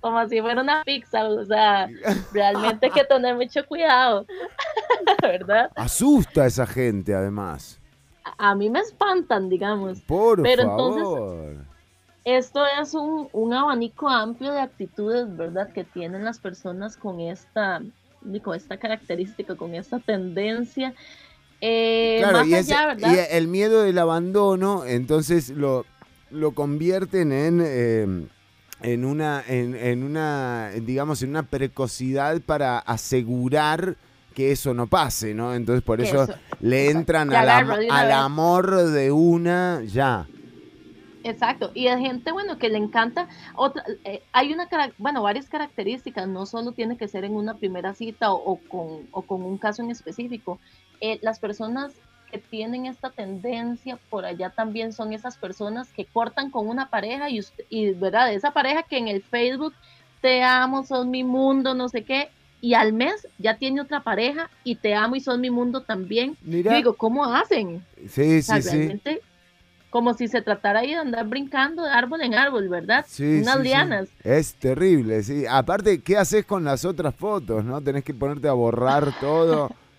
Como si fuera una pizza, o sea, realmente hay que tener mucho cuidado, ¿verdad? Asusta a esa gente, además. A, mí me espantan, digamos. Por Pero favor. entonces, esto es un, un abanico amplio de actitudes, ¿verdad? Que tienen las personas con esta con esta característica, con esta tendencia. Eh, claro, y, el miedo del abandono, entonces lo, lo convierten en, em, en, una, en, una, digamos, en una precocidad para asegurar que eso no pase, ¿no? Entonces por eso, le entran al amor de una ya. Exacto, y hay gente, bueno, que le encanta, otra, eh, hay una, bueno, varias características, no solo tiene que ser en una primera cita o, con, o con, un caso en específico. Eh, las personas que tienen esta tendencia por allá también son esas personas que cortan con una pareja y, y ¿verdad? Esa pareja que en el Facebook te amo, son mi mundo, no sé qué, y al mes ya tiene otra pareja y te amo y son mi mundo también. Yo digo, ¿cómo hacen? Sí, sí, sí como si se tratara ahí de andar brincando de árbol en árbol, ¿verdad? Sí, Unas lianas. Es terrible, sí. Aparte, ¿qué haces con las otras fotos, no? Tenés que ponerte a borrar todo.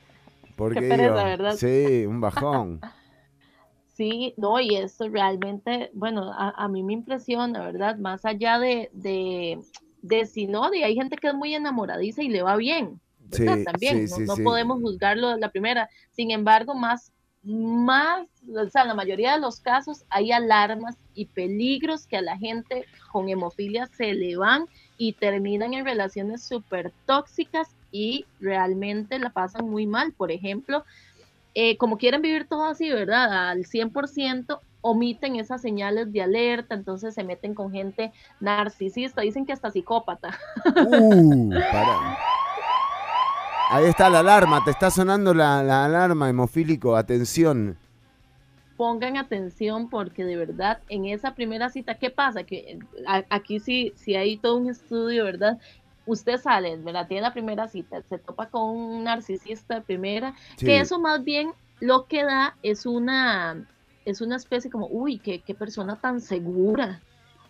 Porque, Qué pereza, ¿verdad? Sí, un bajón. sí, no, y eso realmente, bueno, a, mí me impresiona, ¿verdad? Más allá de, de, de si no, de hay gente que es muy enamoradiza y le va bien. También, no, no podemos juzgarlo de la primera. Sin embargo, más más, o sea, en la mayoría de los casos hay alarmas y peligros que a la gente con hemofilia se le van y terminan en relaciones súper tóxicas y realmente la pasan muy mal. Por ejemplo, eh, como quieren vivir todo así, ¿verdad? Al 100%, omiten esas señales de alerta, entonces se meten con gente narcisista, dicen que hasta psicópata. Uh, para. Ahí está la alarma, te está sonando la, alarma, hemofílico, atención. Pongan atención porque de verdad en esa primera cita, ¿qué pasa? Que aquí sí, sí hay todo un estudio, ¿verdad? Usted sale, ¿verdad? Tiene la primera cita, se topa con un narcisista de primera, que eso más bien lo que da es una, es una especie como, uy, qué, qué persona tan segura,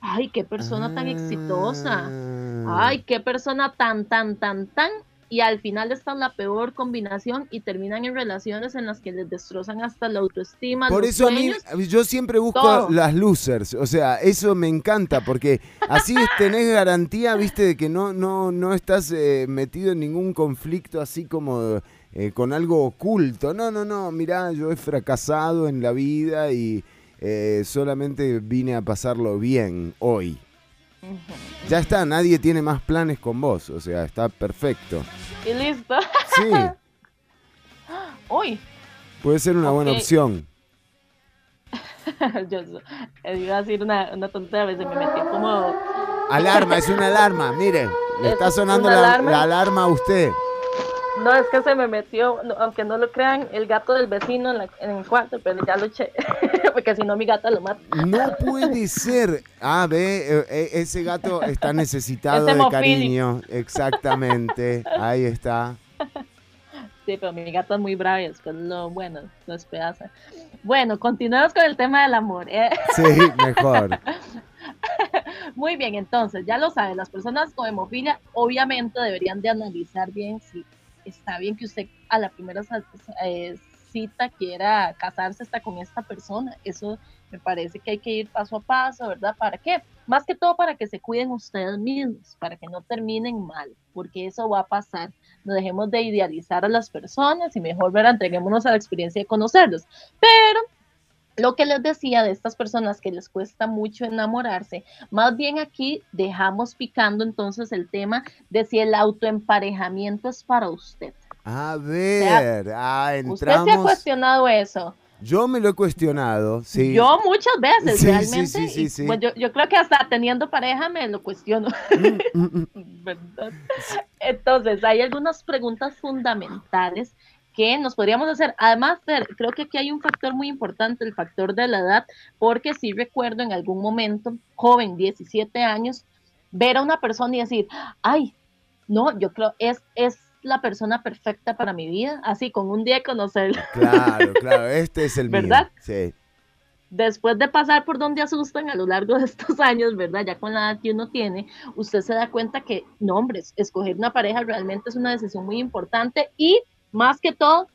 ay, qué persona tan exitosa, ah. ay, qué persona tan, tan, tan, tan y al final están la peor combinación y terminan en relaciones en las que les destrozan hasta la autoestima. Por eso a mí, yo siempre busco las losers, o sea, eso me encanta porque así tenés garantía, viste, de que no, no, no estás eh, metido en ningún conflicto así como eh, con algo oculto. No, no, no, mirá, yo he fracasado en la vida y eh, solamente vine a pasarlo bien hoy. Ya está, nadie tiene más planes con vos, o sea, está perfecto. Y listo. Sí. Uy. Puede ser una buena opción. Yo iba a decir una, una tontería, a veces me metí como... Alarma, es una alarma, miren, le está sonando la alarma a usted. No, es que se me metió, aunque no lo crean, el gato del vecino en, el cuarto, pero ya lo eché, porque si no mi gata lo mata. No puede ser. Ah, ve, eh, eh, ese gato está necesitado de cariño. Exactamente, ahí está. Sí, pero mi gata es muy brava y después lo bueno, lo despedaza. Bueno, continuamos con el tema del amor. ¿eh? Sí, mejor. Muy bien, entonces, ya lo saben, las personas con hemofilia obviamente deberían de analizar bien si está bien que usted a la primera eh, cita quiera casarse hasta con esta persona. Eso me parece que hay que ir paso a paso, ¿verdad? ¿Para qué? Más que todo para que se cuiden ustedes mismos, para que no terminen mal, porque eso va a pasar. No dejemos de idealizar a las personas y mejor, ver, entreguémonos a la experiencia de conocerlos. Pero lo que les decía de estas personas que les cuesta mucho enamorarse, más bien aquí dejamos picando entonces el tema de si el autoemparejamiento es para usted. A ver, ah, entramos... Usted se ha cuestionado eso. Yo me lo he cuestionado, sí. Yo muchas veces, Sí, realmente. sí, sí, y, sí. pues, yo, yo creo que hasta teniendo pareja me lo cuestiono. Mm, ¿Verdad? Entonces, hay algunas preguntas fundamentales que nos podríamos hacer. Además, Fer, creo que aquí hay un factor muy importante, el factor de la edad, porque sí recuerdo en algún momento, joven, 17 años, ver a una persona y decir, ay, no, yo creo es es la persona perfecta para mi vida, así con un día de conocerla. Claro, claro, este es el mío. ¿Verdad? Sí. después de pasar por donde asustan a lo largo de estos años, ¿verdad? Ya con la edad que uno tiene, usted se da cuenta que, no, hombre, escoger una pareja realmente es una decisión muy importante y más que todo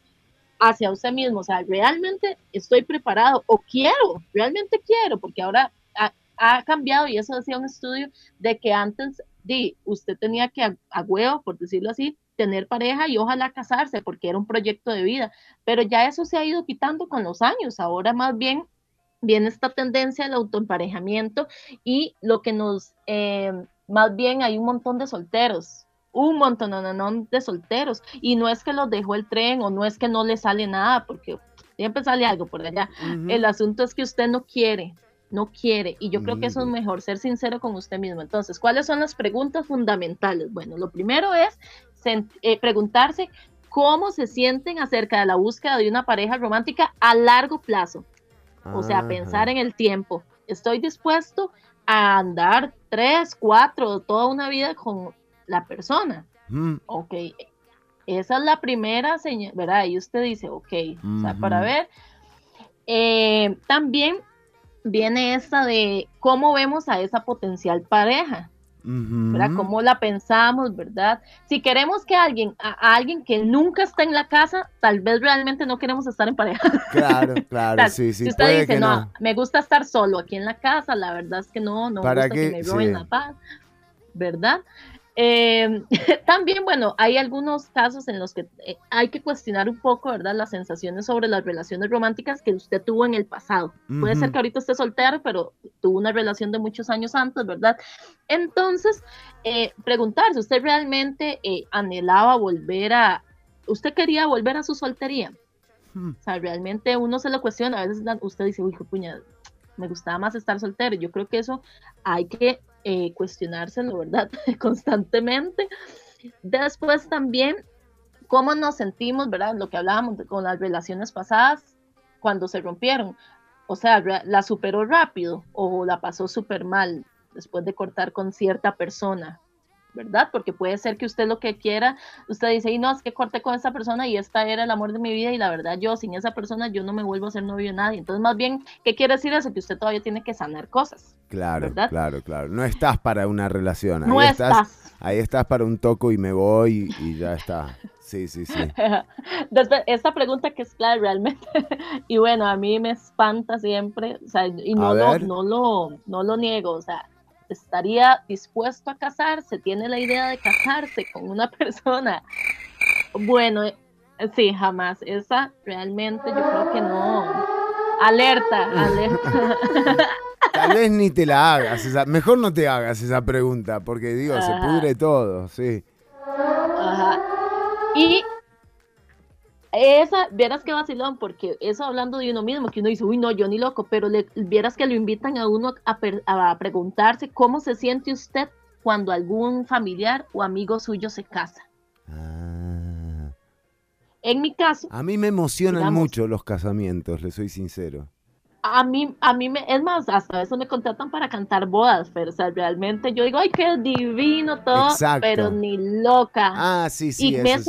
hacia usted mismo, o sea, realmente estoy preparado o quiero, realmente quiero, porque ahora ha, cambiado y eso decía un estudio de que antes di, usted tenía que a, huevo, por decirlo así, tener pareja y ojalá casarse porque era un proyecto de vida, pero ya eso se ha ido quitando con los años, ahora más bien viene esta tendencia al autoemparejamiento y lo que nos, eh, más bien hay un montón de solteros, un montón de solteros, y no es que los dejó el tren o no es que no le sale nada, porque siempre sale algo por allá. El asunto es que usted no quiere, no quiere, y yo creo que eso es mejor, ser sincero con usted mismo. Entonces, ¿cuáles son las preguntas fundamentales? Bueno, lo primero es eh, preguntarse cómo se sienten acerca de la búsqueda de una pareja romántica a largo plazo. O sea, Ajá. pensar en el tiempo. Estoy dispuesto a andar tres, cuatro, toda una vida con la persona. Mm, Ok. Esa es la primera señal, ¿verdad? Y usted dice, ok, o sea, para ver. Eh, también viene esta de cómo vemos a esa potencial pareja. ¿verdad? Cómo la pensamos, ¿verdad? Si queremos que alguien, a, alguien que nunca está en la casa, tal vez realmente no queremos estar en pareja. Claro, claro, sea, sí, sí. si usted puede dice, que no, no. me gusta estar solo aquí en la casa, la verdad es que no, no me ¿Para gusta que me roben Sí. la paz, ¿verdad? Eh, también, bueno, hay algunos casos en los que eh, hay que cuestionar un poco, ¿verdad? Las sensaciones sobre las relaciones románticas que usted tuvo en el pasado. Puede ser que ahorita esté soltero, pero tuvo una relación de muchos años antes, ¿verdad? Entonces, eh, preguntarse, ¿usted realmente eh, anhelaba volver a, usted quería volver a su soltería? Hmm. O sea, realmente uno se lo cuestiona, a veces usted dice, uy, qué puñada, me gustaba más estar soltero. Yo creo que eso hay que eh, cuestionárselo, ¿verdad? Constantemente. Después también, cómo nos sentimos, ¿verdad? Lo que hablábamos de- con las relaciones pasadas cuando se rompieron. O sea, la superó rápido o la pasó súper mal después de cortar con cierta persona, ¿verdad? Porque puede ser que usted lo que quiera, usted dice, y no, es que corté con esa persona y esta era el amor de mi vida y la verdad yo sin esa persona yo no me vuelvo a ser novio de nadie. Entonces, más bien, ¿qué quiere decir eso? Que usted todavía tiene que sanar cosas. Claro, ¿verdad? claro, claro. No estás para una relación. Ahí No estás, estás. ahí estás para un toco y me voy y, y ya está. Sí, sí, sí. Después, esta pregunta que es clave realmente, y bueno, a mí me espanta siempre, o sea, y no lo, no, lo, no lo niego, o sea, estaría dispuesto a casarse, tiene la idea de casarse con una persona. Bueno, eh, sí, jamás, esa realmente yo creo que no. Alerta, alerta. Tal vez ni te la hagas. esa- mejor no te hagas esa pregunta, porque digo, se pudre todo, sí. Ajá. Y esa, vieras que vacilón, porque eso hablando de uno mismo, que uno dice, uy, no, yo ni loco, pero le, vieras que lo invitan a uno a, per- a preguntarse cómo se siente usted cuando algún familiar o amigo suyo se casa. Ah. En mi caso, A mí me emocionan Digamos. mucho los casamientos, le soy sincero. a mí, a mí me, es más, hasta eso me contratan para cantar bodas, pero o sea, realmente yo digo, ay, qué divino todo, Exacto. pero ni loca. Ah, sí, sí. y me he sí.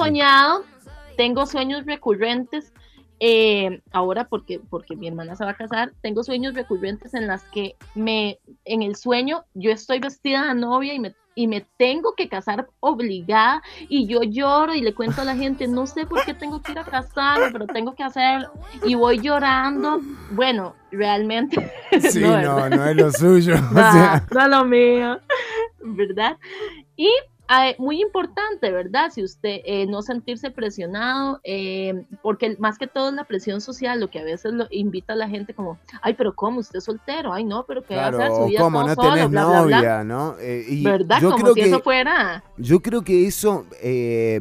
Tengo sueños recurrentes, eh, ahora porque, porque mi hermana se va a casar, tengo sueños recurrentes en las que me, en el sueño yo estoy vestida de novia y me, y me tengo que casar obligada y yo lloro y le cuento a la gente, no sé por qué tengo que ir a casarme, pero tengo que hacerlo y voy llorando. Bueno, realmente Sí, no, no, no es lo suyo. o Nah, sea, no es lo mío, ¿verdad? Y eh, muy importante, ¿verdad? Si usted eh, no sentirse presionado, eh, porque más que todo es la presión social, lo que a veces lo invita a la gente como, ay, pero ¿cómo? Usted es soltero, ay, no, pero ¿qué va a claro, hacer? Su vida cómo no solo, tenés bla, bla, bla". novia, ¿no? Eh, y ¿Verdad? yo Como creo si que eso fuera. Yo creo que eso, eh,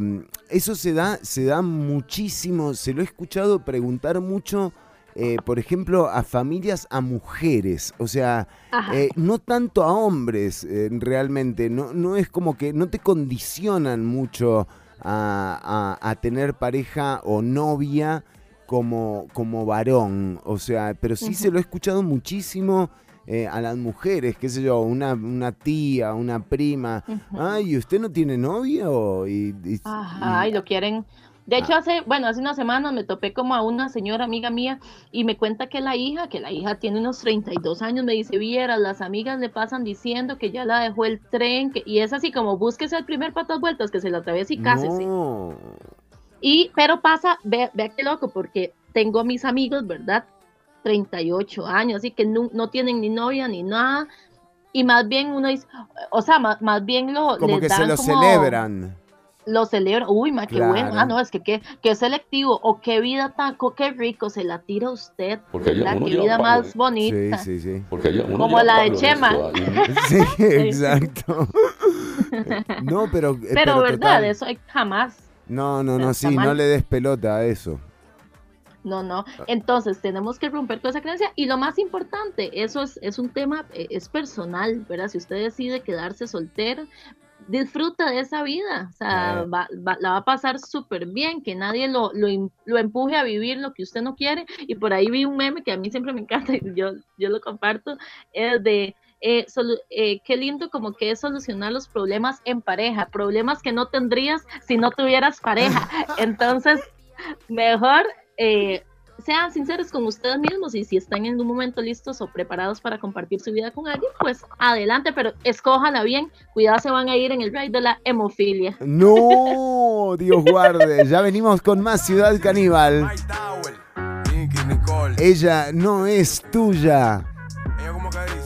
eso se da, se da muchísimo, se lo he escuchado preguntar mucho eh, por ejemplo, a familias, a mujeres, o sea, eh, no tanto a hombres eh, realmente, no, no es como que no te condicionan mucho a, a- a tener pareja o novia como, como varón, o sea, pero sí se lo he escuchado muchísimo. eh, a las mujeres, qué sé yo, una, una tía, una prima, ay, ¿usted no tiene novio? Y, y- Ajá, y lo quieren. De hecho, hace, bueno, hace unas semanas me topé como a una señora amiga mía y me cuenta que la hija, que la hija tiene unos 32 años, me dice, vieras, las amigas le pasan diciendo que ya la dejó el tren, que, y es así como, búsquese el primer patas vueltas, que se la atraviese y cásese. No. Y, pero pasa, ve, vea qué loco, porque tengo a mis amigos, ¿verdad? 38 años, así que no, no tienen ni novia ni nada. Y más bien uno dice, o sea, más, más bien lo Como les que se lo como- celebran. Lo celebran. Uy, ma, qué Claro. bueno. Ah, no, es que qué, qué selectivo. O qué vida tan, co- qué rico se la tira usted. Porque ella- ¿verdad? uno Qué lleva vida palo, más ¿eh? bonita. Sí, sí, sí. Porque ella- uno Como la de Chema. Sí, exacto. No, pero. eh, Pero, verdad, total. eso hay- jamás. No, no, no, sí, no le des pelota a eso. No, no. Entonces tenemos que romper con esa creencia. Y lo más importante, eso es, es un tema, eh, es personal, ¿verdad? Si usted decide quedarse soltero, disfruta de esa vida. O sea, Eh. va- va- la va a pasar súper bien, que nadie lo, lo, empuje a vivir lo que usted no quiere. Y por ahí vi un meme que a mí siempre me encanta y yo, yo lo comparto, es de... eh, solu- eh, qué lindo como que es solucionar los problemas en pareja, problemas que no tendrías si no tuvieras pareja. Entonces, mejor eh, sean sinceros con ustedes mismos y si están en un momento listos o preparados para compartir su vida con alguien, pues adelante, pero escójala bien. Cuidado, se van a ir en el ride de la hemofilia. No, Dios guarde. Ya venimos con más Ciudad Caníbal. Ella no es tuya. Ella como que dice.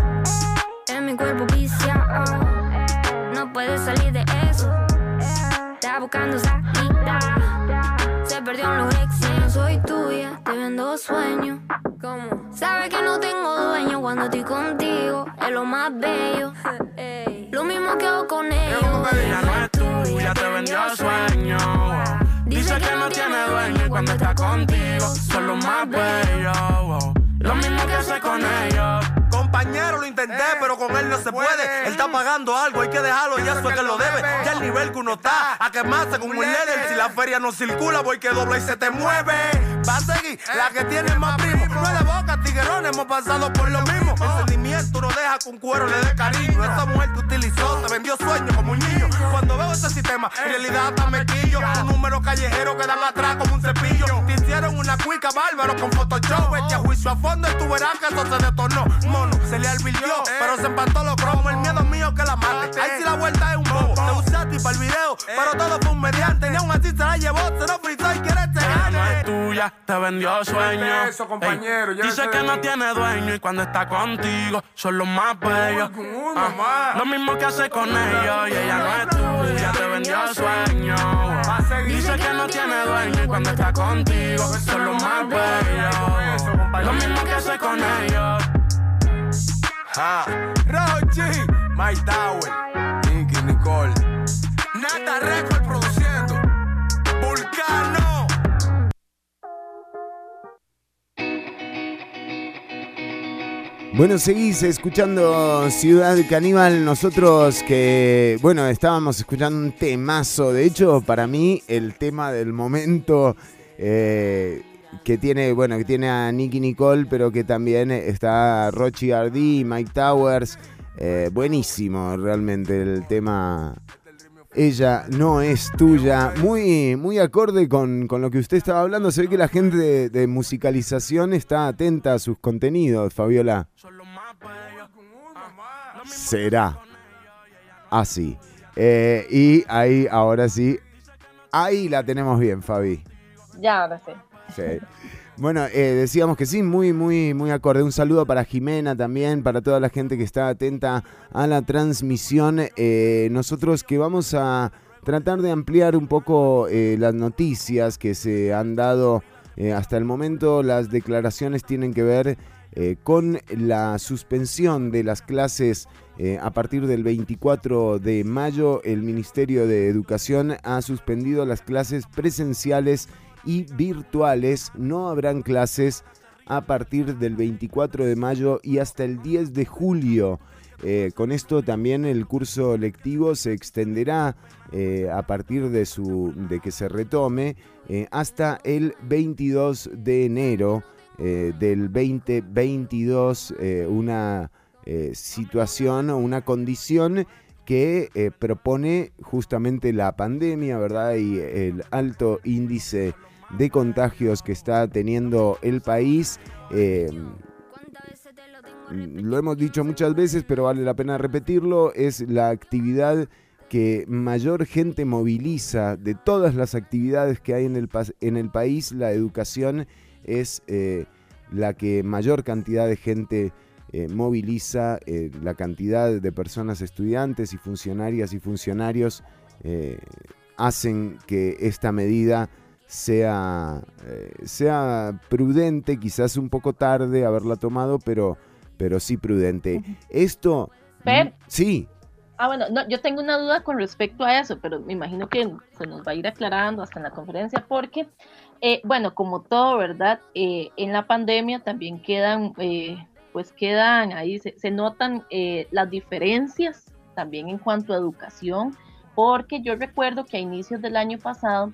Mi cuerpo viciado, no puedes salir de eso. Está buscando salida, se perdió en los ex. No soy tuya, te vendo sueños. ¿Cómo? Sabes que no tengo dueño cuando estoy contigo, es lo más bello. Lo mismo que hago con ellos. Ella no es tuya, te vendió sueño. Dice que no tiene dueño y cuando está contigo son los más bellos. wow. Lo mismo que hace con ellos. Compañero, lo intenté, pero con él no se puede. Él está pagando algo, hay que dejarlo, ya eso es que lo debe. Ya el nivel que uno está, a quemarse con un líder. Si la feria no circula, voy que dobla y se te mueve. Va a seguir la que tiene más primo. No es de boca, tiguerón, hemos pasado por lo mismo. El sentimiento no deja un cuero le dé cariño. Esa mujer te utilizó, te vendió sueños como un niño. Cuando veo ese sistema tema. En realidad hasta me quillo. Un número callejero que dan atrás como un cepillo. Te hicieron una cuica bárbaro con Photoshop. A juicio a fondo y tú verás que eso se detonó. Se le advirtió, pero se empató los cromos. El miedo mío que la mate. Ahí sí la vuelta es un bobo. Te usaste para el video, pero todo fue un mediante. Ni aún así se la llevó, se lo frizó y quiere este Ella no es gane. tuya, te vendió sueño. Eso, compañero, dice que no tiene dueño y cuando está contigo son los más bellos. Ah, lo mismo que hace con ellos y ella no es tuya, te vendió sueño. a. Dice que no tiene dueño y cuando está contigo son los más bellos. Lo mismo que hace con ellos. Ja. Rochi, My Tower, Nicky Nicole. Nata Record produciendo. Vulcano. Bueno, seguís escuchando Ciudad Caníbal. Nosotros que, bueno, estábamos escuchando un temazo. De hecho, para mí, el tema del momento eh, que tiene, bueno, que tiene a Nicky Nicole, pero que también está Rochi Ardi, Mike Towers. Eh, buenísimo, realmente, el tema. Ella no es tuya. Muy, muy acorde con, con lo que usted estaba hablando. Se ve que la gente de, musicalización está atenta a sus contenidos, Fabiola. Será así. Eh, y ahí, ahora sí, ahí la tenemos bien, Fabi. Ya, ahora sí. Bueno, eh, decíamos que sí, muy, muy, muy acorde. Un saludo para Jimena también, para toda la gente que está atenta a la transmisión. Eh, nosotros que vamos a tratar de ampliar un poco eh, las noticias que se han dado hasta el momento. Las declaraciones tienen que ver con la suspensión de las clases a partir del 24 de mayo. El Ministerio de Educación ha suspendido las clases presenciales y virtuales. No habrán clases a partir del 24 de mayo y hasta el 10 de julio. Eh, con esto también el curso lectivo se extenderá eh, a partir de, su, de que se retome eh, hasta el 22 de enero del 2022. eh, una situación o una condición que propone justamente la pandemia, ¿verdad? Y el alto índice de contagios que está teniendo el país. Eh, lo hemos dicho muchas veces, pero vale la pena repetirlo, es la actividad que mayor gente moviliza de todas las actividades que hay en el, en el país, la educación es eh, la que mayor cantidad de gente eh, moviliza, la cantidad de personas estudiantes y funcionarias y funcionarios hacen que esta medida sea, eh, sea prudente, quizás un poco tarde haberla tomado, pero, pero sí prudente. Esto... Fer. Sí, Ah, bueno, no, yo tengo una duda con respecto a eso, pero me imagino que se nos va a ir aclarando hasta en la conferencia, porque, eh, bueno, como todo, ¿verdad? Eh, en la pandemia también quedan, eh, pues quedan ahí, se, se notan eh, las diferencias también en cuanto a educación, porque yo recuerdo que a inicios del año pasado,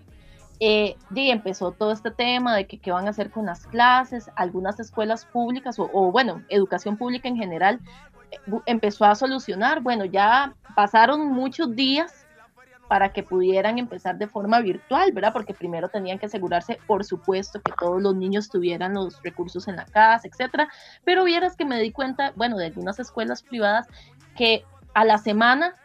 eh, di, empezó todo este tema de que qué van a hacer con las clases, algunas escuelas públicas o, o, bueno, educación pública en general eh, empezó a solucionar. Bueno, ya pasaron muchos días para que pudieran empezar de forma virtual, ¿verdad? Porque primero tenían que asegurarse, por supuesto, que todos los niños tuvieran los recursos en la casa, etcétera. Pero vieras que me di cuenta, bueno, de algunas escuelas privadas que a la semana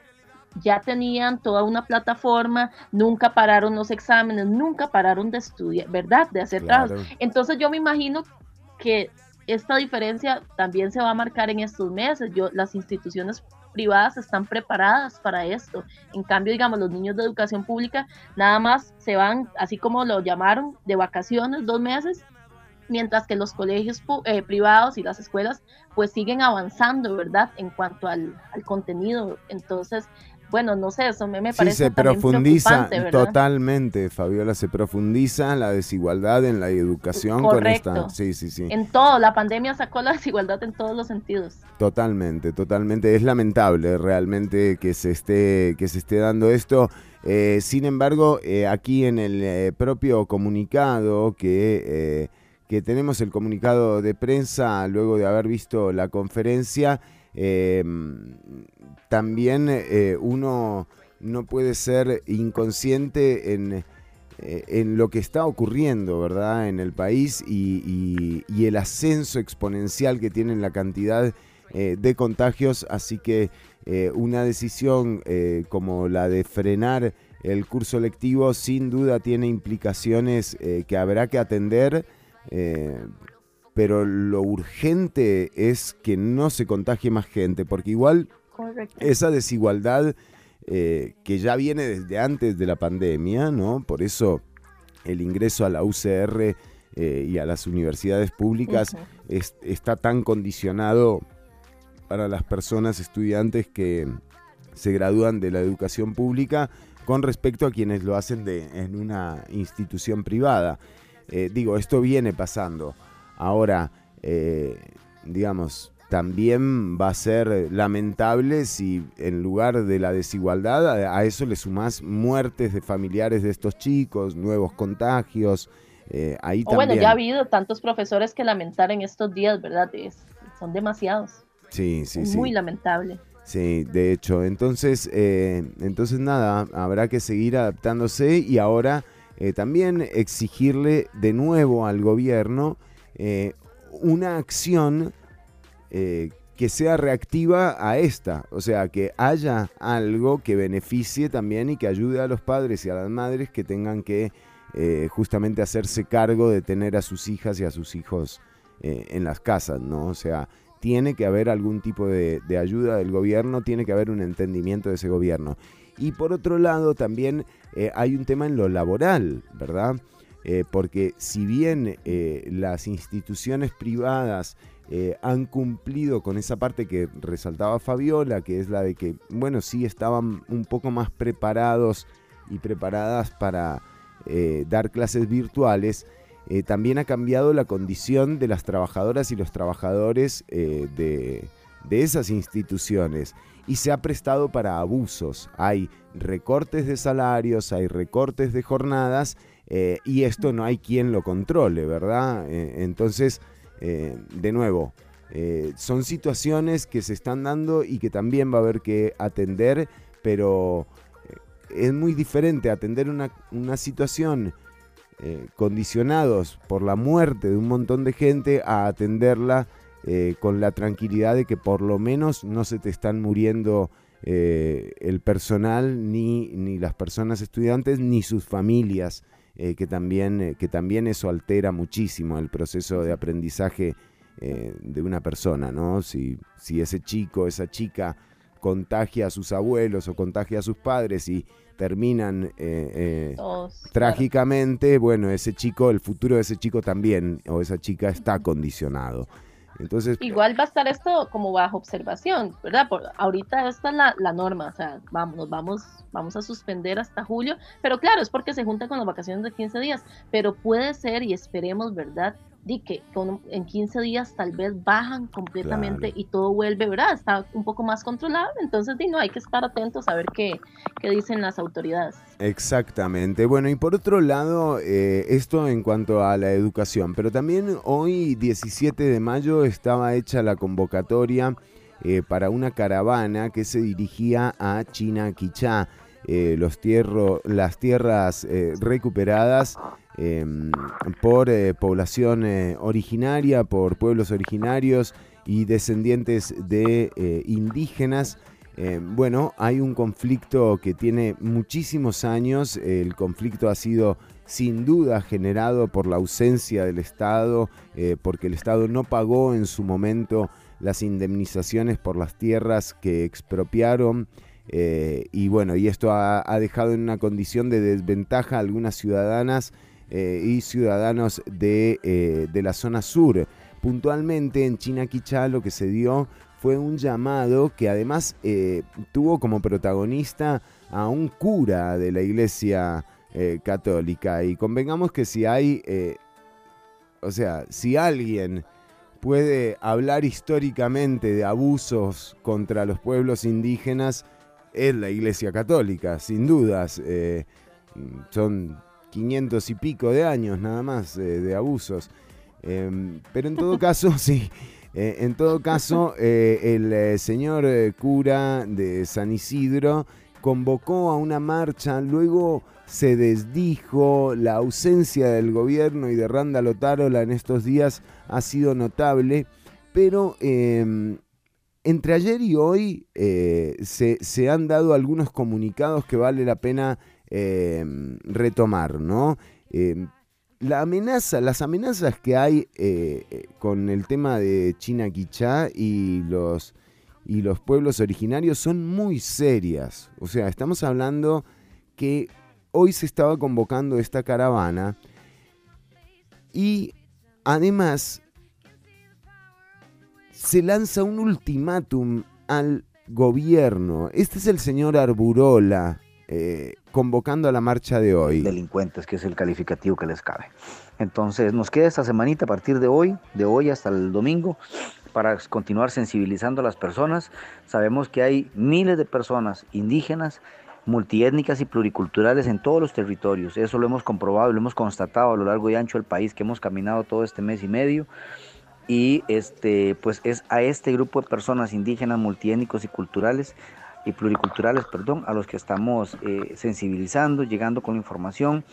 ya tenían toda una plataforma, nunca pararon los exámenes, nunca pararon de estudiar, ¿verdad? De hacer Claro. trabajos. Entonces yo me imagino que esta diferencia también se va a marcar en estos meses. Yo, las instituciones privadas están preparadas para esto. En cambio, digamos, los niños de educación pública nada más se van, así como lo llamaron, de vacaciones dos meses, mientras que los colegios eh, privados y las escuelas pues siguen avanzando, ¿verdad? En cuanto al, al contenido. Entonces, bueno, no sé, eso me, me Sí, parece se también profundiza totalmente, Fabiola, se profundiza la desigualdad en la educación con esta. Correcto. Sí, sí, sí. En todo, la pandemia sacó la desigualdad en todos los sentidos. Totalmente, totalmente. Es lamentable realmente que se esté, que se esté dando esto. Eh, sin embargo, eh, aquí en el eh, propio comunicado que, que tenemos el comunicado de prensa luego de haber visto la conferencia, eh, también eh, uno no puede ser inconsciente en, eh, en lo que está ocurriendo, ¿verdad? En el país y, el ascenso exponencial que tiene la cantidad eh, de contagios. Así que una decisión como la de frenar el curso lectivo sin duda tiene implicaciones que habrá que atender. pero lo urgente es que no se contagie más gente, porque igual Correcto. esa desigualdad eh, que ya viene desde antes de la pandemia, ¿no? Por eso el ingreso a la UCR eh, y a las universidades públicas es- está tan condicionado para las personas estudiantes que se gradúan de la educación pública con respecto a quienes lo hacen de, en una institución privada. Eh, digo, esto viene pasando. Ahora, eh, digamos, también va a ser lamentable si en lugar de la desigualdad a, eso le sumás muertes de familiares de estos chicos, nuevos contagios. eh, ahí O también. bueno, ya ha habido tantos profesores que lamentar en estos días, ¿verdad? Es- son demasiados. Sí, sí, sí. Muy lamentable. Sí, de hecho, entonces, eh, entonces nada, habrá que seguir adaptándose y ahora eh, también exigirle de nuevo al gobierno eh, una acción eh, que sea reactiva a esta, o sea, que haya algo que beneficie también y que ayude a los padres y a las madres que tengan que eh, justamente hacerse cargo de tener a sus hijas y a sus hijos eh, en las casas, ¿no? O sea, tiene que haber algún tipo de, ayuda del gobierno, tiene que haber un entendimiento de ese gobierno. Y por otro lado, también hay un tema en lo laboral, ¿verdad? Porque si bien las instituciones privadas eh, han cumplido con esa parte que resaltaba Fabiola, que es la de que, bueno, sí estaban un poco más preparados y preparadas para eh, dar clases virtuales, eh, también ha cambiado la condición de las trabajadoras y los trabajadores de, de esas instituciones y se ha prestado para abusos. Hay recortes de salarios, hay recortes de jornadas y esto no hay quien lo controle, ¿verdad? Entonces, eh, de nuevo, eh, son situaciones que se están dando y que también va a haber que atender, pero eh, es muy diferente atender una, una situación condicionados por la muerte de un montón de gente a atenderla con la tranquilidad de que por lo menos no se te están muriendo el personal, ni, ni las personas estudiantes, ni sus familias, eh, que, también, eh, que también eso altera muchísimo el proceso de aprendizaje eh, de una persona, ¿no? Si, si ese chico, esa chica contagia a sus abuelos o contagia a sus padres y terminan Todos, trágicamente, bueno, ese chico, el futuro de ese chico también, o esa chica está condicionado. Entonces, Igual va a estar esto como bajo observación, ¿verdad? Por, ahorita esta es la, la norma, o sea, vamos, vamos, vamos a suspender hasta julio, pero claro, es porque se junta con las vacaciones de 15 días, pero puede ser y esperemos, ¿verdad? Di que con- en 15 días tal vez bajan completamente Claro. y todo vuelve, ¿verdad? Está un poco más controlado, entonces di, no, hay que estar atentos a ver qué, qué dicen las autoridades. Exactamente. Bueno, y por otro lado, eh, esto en cuanto a la educación, pero también hoy, 17 de mayo, estaba hecha la convocatoria eh, para una caravana que se dirigía a China Quichá, eh, los las tierras eh, recuperadas eh, por eh, población originaria, por pueblos originarios y descendientes de indígenas. Eh, bueno, hay un conflicto que tiene muchísimos años. El conflicto ha sido sin duda generado por la ausencia del Estado, porque el Estado no pagó en su momento las indemnizaciones por las tierras que expropiaron. Eh, y bueno, y esto ha, dejado en una condición de desventaja a algunas ciudadanas eh, y ciudadanos de, eh, de la zona sur. Puntualmente en Chinaquichá lo que se dio fue un llamado que además tuvo como protagonista a un cura de la iglesia católica. Y convengamos que si hay, o sea, si alguien puede hablar históricamente de abusos contra los pueblos indígenas, es la iglesia católica, sin dudas. Eh, son 500 y pico de años nada más eh, de abusos. Em, pero en todo caso, sí. eh, en todo caso, el señor cura de San Isidro convocó a una marcha, luego se desdijo, la ausencia del gobierno y de Randa Lotarola en estos días ha sido notable, pero em, entre ayer y hoy eh, se, se, han dado algunos comunicados que vale la pena em, retomar, ¿no? Em, la amenaza, las amenazas que hay eh, eh, con el tema de China Quichá y los, y los pueblos originarios son muy serias. O sea, estamos hablando que hoy se estaba convocando esta caravana y además se lanza un ultimátum al gobierno. Este es el señor Arburola, eh, convocando a la marcha de hoy. Delincuentes, que es el calificativo que les cabe. Entonces nos queda esta semanita a partir de hoy, de hoy hasta el domingo, para continuar sensibilizando a las personas. Sabemos que hay miles de personas indígenas, multiétnicas y pluriculturales en todos los territorios. Eso lo hemos comprobado lo hemos constatado a lo largo y ancho del país que hemos caminado todo este mes y medio. Y este, pues es a este grupo de personas indígenas, multiétnicos y culturales y pluriculturales, perdón, a los que estamos eh, sensibilizando, llegando con información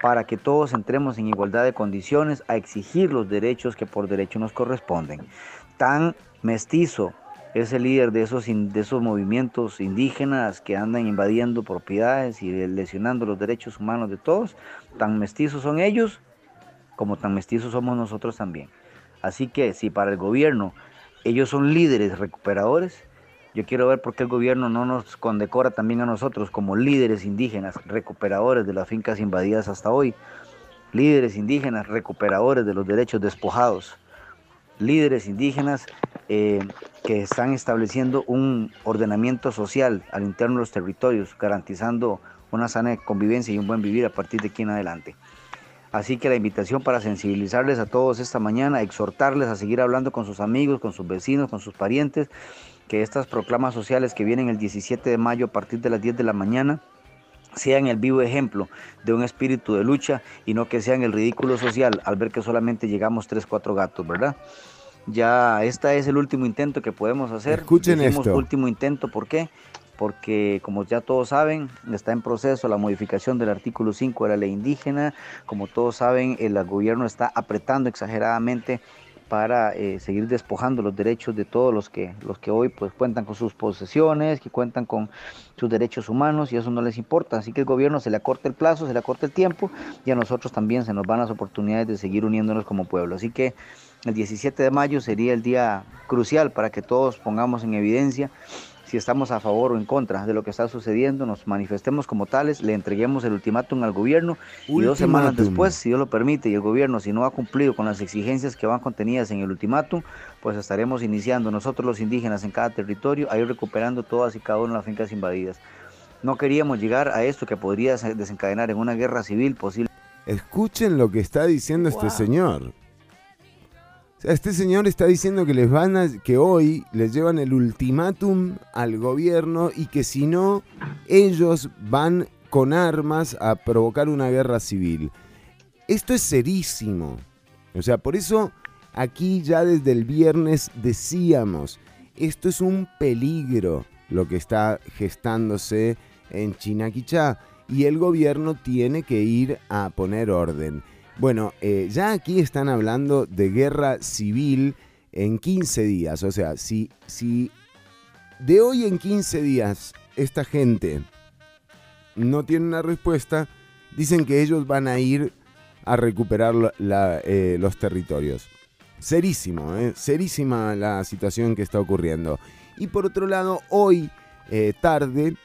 para que todos entremos en igualdad de condiciones a exigir los derechos que por derecho nos corresponden. Tan mestizo es el líder de esos, de esos movimientos indígenas que andan invadiendo propiedades y lesionando los derechos humanos de todos, tan mestizos son ellos como tan mestizos somos nosotros también. Así que si para el gobierno ellos son líderes recuperadores, yo quiero ver por qué el gobierno no nos condecora también a nosotros como líderes indígenas, recuperadores de las fincas invadidas hasta hoy, líderes indígenas, recuperadores de los derechos despojados, líderes indígenas eh, que están estableciendo un ordenamiento social al interno de los territorios, garantizando una sana convivencia y un buen vivir a partir de aquí en adelante. Así que la invitación para sensibilizarles a todos esta mañana, exhortarles a seguir hablando con sus amigos, con sus vecinos, con sus parientes, que estas proclamas sociales que vienen el 17 de mayo a partir de las 10 de la mañana sean el vivo ejemplo de un espíritu de lucha y no que sean el ridículo social al ver que solamente llegamos 3, 4 gatos, ¿verdad? Ya este es el último intento que podemos hacer. Escuchen esto. último intento, ¿por qué? Porque como ya todos saben, está en proceso la modificación del artículo 5 de la ley indígena. Como todos saben, el gobierno está apretando exageradamente para eh, seguir despojando los derechos de todos los que, los que hoy pues, cuentan con sus posesiones, que cuentan con sus derechos humanos y eso no les importa. Así que el gobierno se le acorta el plazo, se le acorta el tiempo y a nosotros también se nos van las oportunidades de seguir uniéndonos como pueblo. Así que el 17 de mayo sería el día crucial para que todos pongamos en evidencia si estamos a favor o en contra de lo que está sucediendo, nos manifestemos como tales, le entreguemos el ultimátum al gobierno y dos semanas después, si Dios lo permite, y el gobierno si no ha cumplido con las exigencias que van contenidas en el ultimátum, pues estaremos iniciando nosotros los indígenas en cada territorio a ir recuperando todas y cada una de las fincas invadidas. No queríamos llegar a esto que podría desencadenar en una guerra civil posible. Escuchen lo que está diciendo este señor. Este señor está diciendo que les van a, que hoy les llevan el ultimátum al gobierno y que si no, ellos van con armas a provocar una guerra civil. Esto es serísimo. O sea, por eso aquí ya desde el viernes decíamos, esto es un peligro lo que está gestándose en Chinaquichá y el gobierno tiene que ir a poner orden. Bueno, eh, ya aquí están hablando de guerra civil en 15 días. O sea, si, si de hoy en 15 días esta gente no tiene una respuesta, dicen que ellos van a ir a recuperar eh, los territorios. Serísimo, eh, serísima la situación que está ocurriendo. Y por otro lado, hoy tarde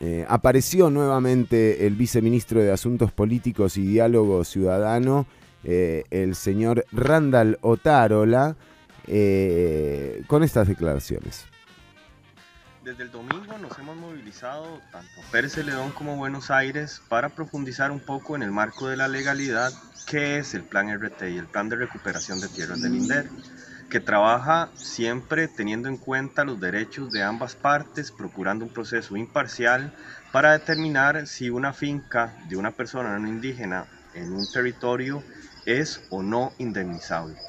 eh, apareció nuevamente el viceministro de Asuntos Políticos y Diálogo Ciudadano, eh, el señor Randall Otárola, eh, con estas declaraciones. Desde el domingo nos hemos movilizado tanto Pérez Celedón como Buenos Aires para profundizar un poco en el marco de la legalidad, qué es el Plan RT y el Plan de Recuperación de Tierras del INDER que trabaja siempre teniendo en cuenta los derechos de ambas partes, procurando un proceso imparcial para determinar si una finca de una persona no indígena en un territorio es o no indemnizable.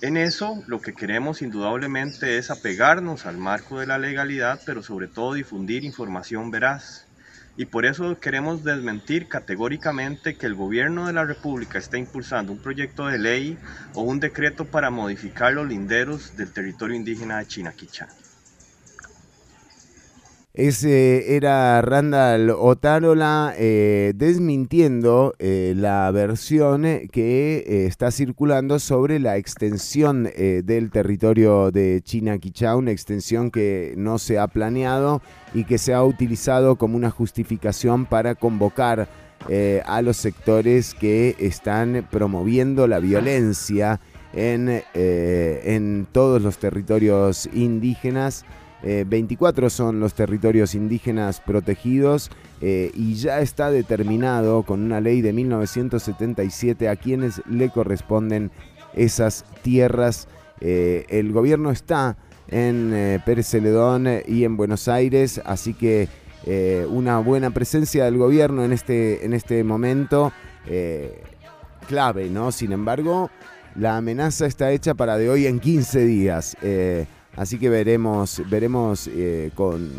En eso lo que queremos indudablemente es apegarnos al marco de la legalidad, pero sobre todo difundir información veraz. Y por eso queremos desmentir categóricamente que el gobierno de la República está impulsando un proyecto de ley o un decreto para modificar los linderos del territorio indígena de Chinaquichá. Ese era Randall Otárola eh, desmintiendo eh, la versión que eh, está circulando sobre la extensión del territorio de China Quichá, una extensión que no se ha planeado y que se ha utilizado como una justificación para convocar a los sectores que están promoviendo la violencia en, en todos los territorios indígenas. Eh, 24 son los territorios indígenas protegidos eh, y ya está determinado con una ley de 1977 a quienes le corresponden esas tierras. Eh, el gobierno está en eh, Pérez Celedón y en Buenos Aires, así que eh, una buena presencia del gobierno en este, en este momento eh, clave, ¿no? Sin embargo, la amenaza está hecha para de hoy en 15 días. eh, así que veremos, veremos eh, con,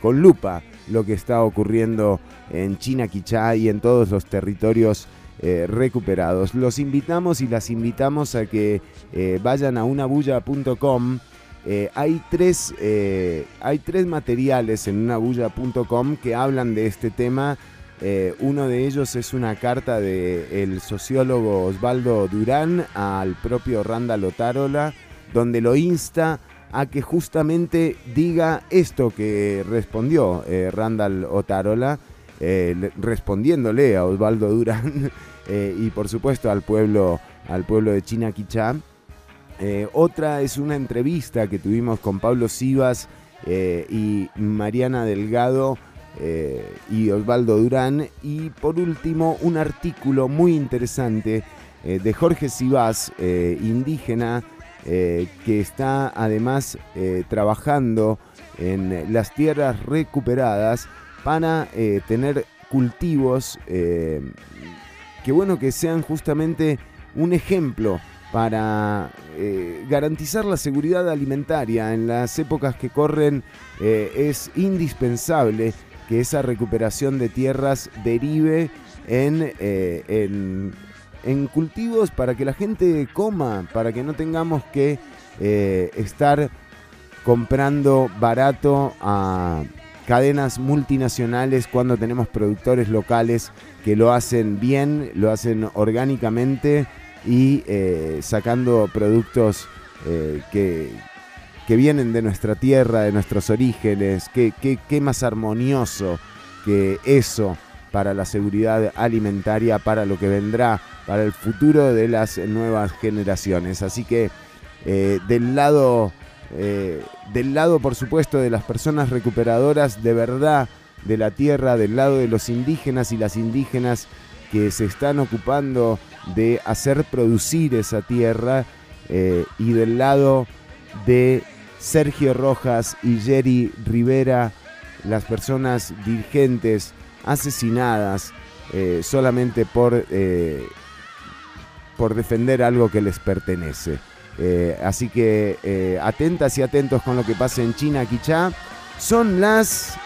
con lupa lo que está ocurriendo en China, Quichá y en todos los territorios eh, recuperados. Los invitamos y las invitamos a que eh, vayan a unabulla.com. Hay, tres, hay tres materiales en unabulla.com que hablan de este tema. Uno de ellos es una carta del sociólogo Osvaldo Durán al propio Randall Otárola, donde lo insta a que justamente diga esto que respondió eh, Randall Otárola, eh, le- respondiéndole a Osvaldo Durán eh, y por supuesto al pueblo, al pueblo de China Quichá. Otra es una entrevista que tuvimos con Pablo Sivas y Mariana Delgado y Osvaldo Durán. Y por último, un artículo muy interesante de Jorge Sivas, indígena, eh, que está además eh, trabajando en las tierras recuperadas para eh, tener cultivos que bueno que sean justamente un ejemplo para garantizar la seguridad alimentaria en las épocas que corren es indispensable que esa recuperación de tierras derive en, en cultivos para que la gente coma, para que no tengamos que eh, estar comprando barato a cadenas multinacionales cuando tenemos productores locales que lo hacen bien, lo hacen orgánicamente y eh, sacando productos eh, que, que vienen de nuestra tierra, de nuestros orígenes. Qué, más armonioso que eso para la seguridad alimentaria, para lo que vendrá, para el futuro de las nuevas generaciones. Así que eh, del lado, eh, del lado, por supuesto, de las personas recuperadoras de verdad de la tierra, del lado de los indígenas y las indígenas que se están ocupando de hacer producir esa tierra, eh, y del lado de Sergio Rojas y Jerry Rivera, las personas dirigentes asesinadas eh, solamente por, eh, por defender algo que les pertenece. Eh, así que atentas y atentos con lo que pasa en China, Quichá. Son las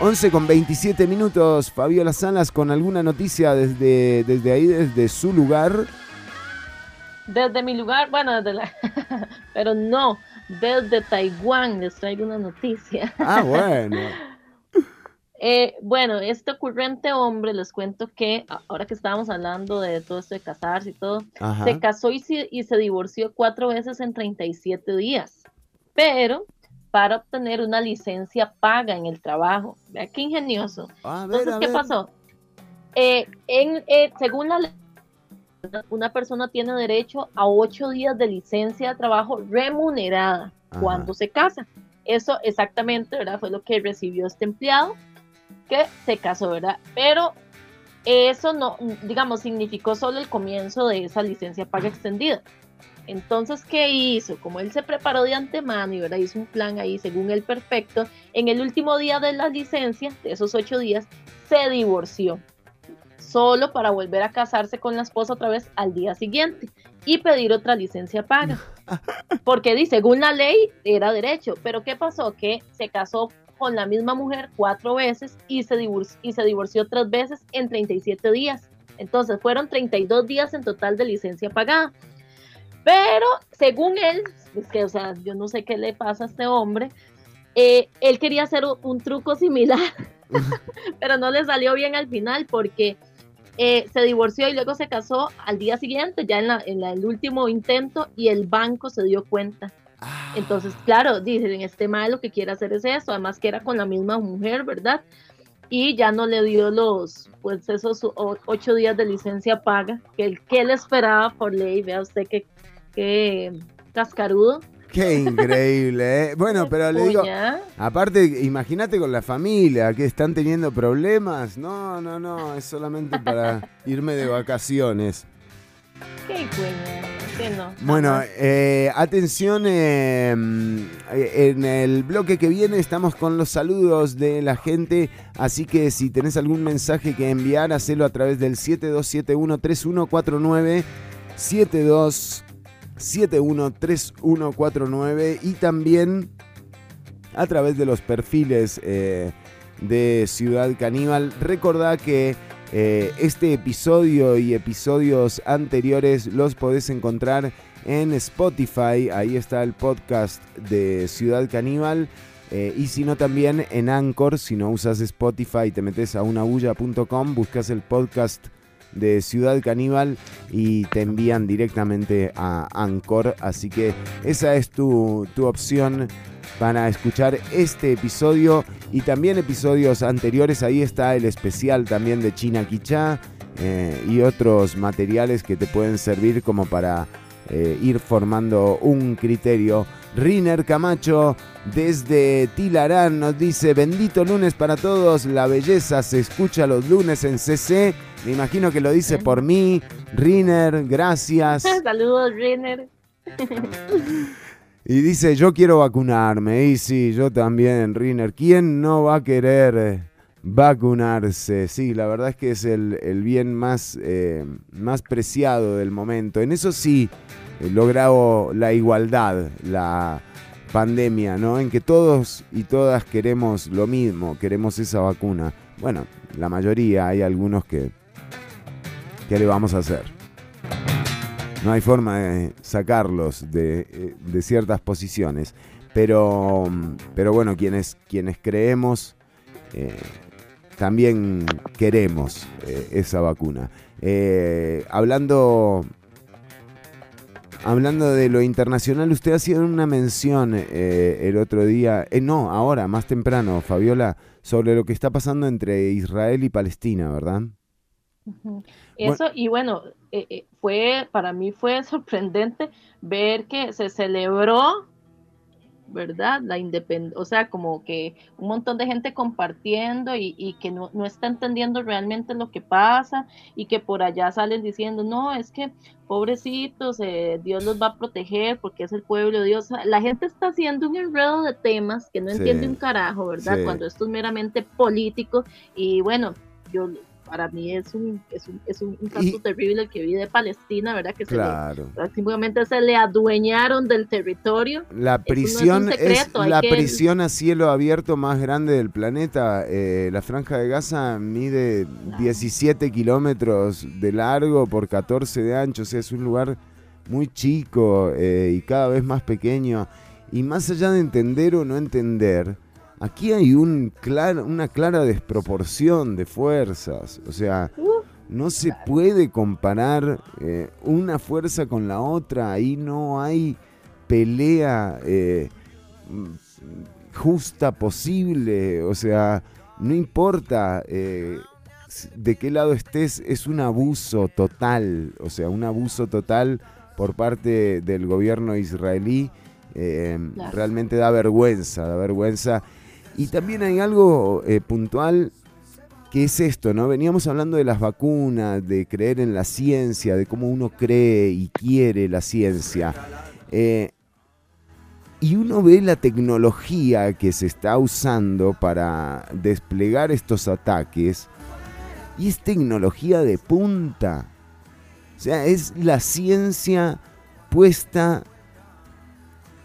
11 con 27 minutos. Fabiola Salas con alguna noticia desde, desde ahí, desde su lugar. Desde mi lugar, bueno, desde la, pero no, desde Taiwán les traigo una noticia. Ah, bueno. Eh, bueno, este ocurrente hombre, les cuento que ahora que estábamos hablando de todo esto de casarse y todo, Ajá. se casó y se, y se divorció cuatro veces en 37 días, pero para obtener una licencia paga en el trabajo. Vea qué ingenioso. A ver, Entonces, a ¿qué ver. pasó? Eh, en, eh, según la ley, una persona tiene derecho a ocho días de licencia de trabajo remunerada Ajá. cuando se casa. Eso exactamente, ¿verdad? Fue lo que recibió este empleado que se casó, ¿verdad? Pero eso no, digamos, significó solo el comienzo de esa licencia paga extendida. Entonces, ¿qué hizo? Como él se preparó de antemano y ¿verdad? hizo un plan ahí según él perfecto, en el último día de la licencia, de esos ocho días, se divorció. Solo para volver a casarse con la esposa otra vez al día siguiente. y pedir otra licencia paga. Porque según la ley era derecho, pero ¿qué pasó? Que se casó con la misma mujer cuatro veces y se, divorció, y se divorció tres veces en 37 días. Entonces fueron 32 días en total de licencia pagada. Pero según él, es que, o sea, yo no sé qué le pasa a este hombre, eh, él quería hacer un, truco similar, pero no le salió bien al final porque eh, se divorció y luego se casó al día siguiente, ya en, la, en el último intento, y el banco se dio cuenta. Entonces, claro, dicen, este mal lo que quiere hacer es eso, además que era con la misma mujer, ¿verdad? Y ya no le dio los, pues esos ocho días de licencia paga que él, que él esperaba por ley, vea usted qué, qué cascarudo. Qué increíble, ¿eh? Bueno, pero le digo, aparte, imagínate con la familia que están teniendo problemas. No, no, no, es solamente para irme de vacaciones. Qué no, bueno, eh, atención, eh, en el bloque que viene estamos con los saludos de la gente, así que si tenés algún mensaje que enviar, hacelo a través del 7271-3149, 7271-3149 y también a través de los perfiles eh, de Ciudad Caníbal. Recordá que eh, este episodio y episodios anteriores los podés encontrar en Spotify. Ahí está el podcast de Ciudad Caníbal. Eh, y si no, también en Anchor. Si no usas Spotify, te metes a unabulla.com, buscas el podcast de Ciudad Caníbal y te envían directamente a Anchor. Así que esa es tu, tu opción para escuchar este episodio y también episodios anteriores. Ahí está el especial también de China Quichá eh, y otros materiales que te pueden servir como para eh, ir formando un criterio. Riner Camacho desde Tilarán nos dice, bendito lunes para todos, la belleza se escucha los lunes en CC. Me imagino que lo dice por mí. Riner, gracias. Saludos, Riner. Y dice, yo quiero vacunarme. Y sí, yo también, Riner. ¿Quién no va a querer eh, vacunarse? Sí, la verdad es que es el, bien más, eh, más preciado del momento. En eso sí, logrado la igualdad, la pandemia, ¿no? En que todos y todas queremos lo mismo, queremos esa vacuna. Bueno, la mayoría, hay algunos que... ¿Qué le vamos a hacer? no hay forma de sacarlos de, eh, ciertas posiciones. Pero, pero bueno, quienes, quienes creemos, eh, también queremos eh, esa vacuna. hablando, hablando de lo internacional, usted hacía una mención el otro día, no, ahora, más temprano, Fabiola, sobre lo que está pasando entre Israel y Palestina, ¿verdad? Eso, y bueno, eh, eh, fue, para mí fue sorprendente ver que se celebró, ¿verdad? La independencia, o sea, como que un montón de gente compartiendo y, que no, está entendiendo realmente lo que pasa y que por allá salen diciendo, no, es que pobrecitos, eh, Dios los va a proteger porque es el pueblo de Dios. La gente está haciendo un enredo de temas que no entiende un carajo, ¿verdad? Cuando esto es meramente político y bueno, yo para mí es un, es un, es un, caso terrible el que vive de Palestina, ¿verdad? Que claro. se simplemente se le adueñaron del territorio. La prisión es, la prisión a cielo abierto más grande del planeta. Eh, la franja de Gaza mide 17 kilómetros de largo por 14 de ancho, o sea, es un lugar muy chico eh, y cada vez más pequeño. Y más allá de entender o no entender, Aquí hay un una clara desproporción de fuerzas. O sea, no se puede comparar eh, una fuerza con la otra. Ahí no hay pelea eh, justa posible. O sea, no importa eh, de qué lado estés, es un abuso total. O sea, un abuso total por parte del gobierno israelí. Realmente da vergüenza, da vergüenza. Y también hay algo eh, puntual que es esto, ¿no? Veníamos hablando de las vacunas, de creer en la ciencia, de cómo uno cree y quiere la ciencia. Eh, y uno ve la tecnología que se está usando para desplegar estos ataques y es tecnología de punta. O sea, es la ciencia puesta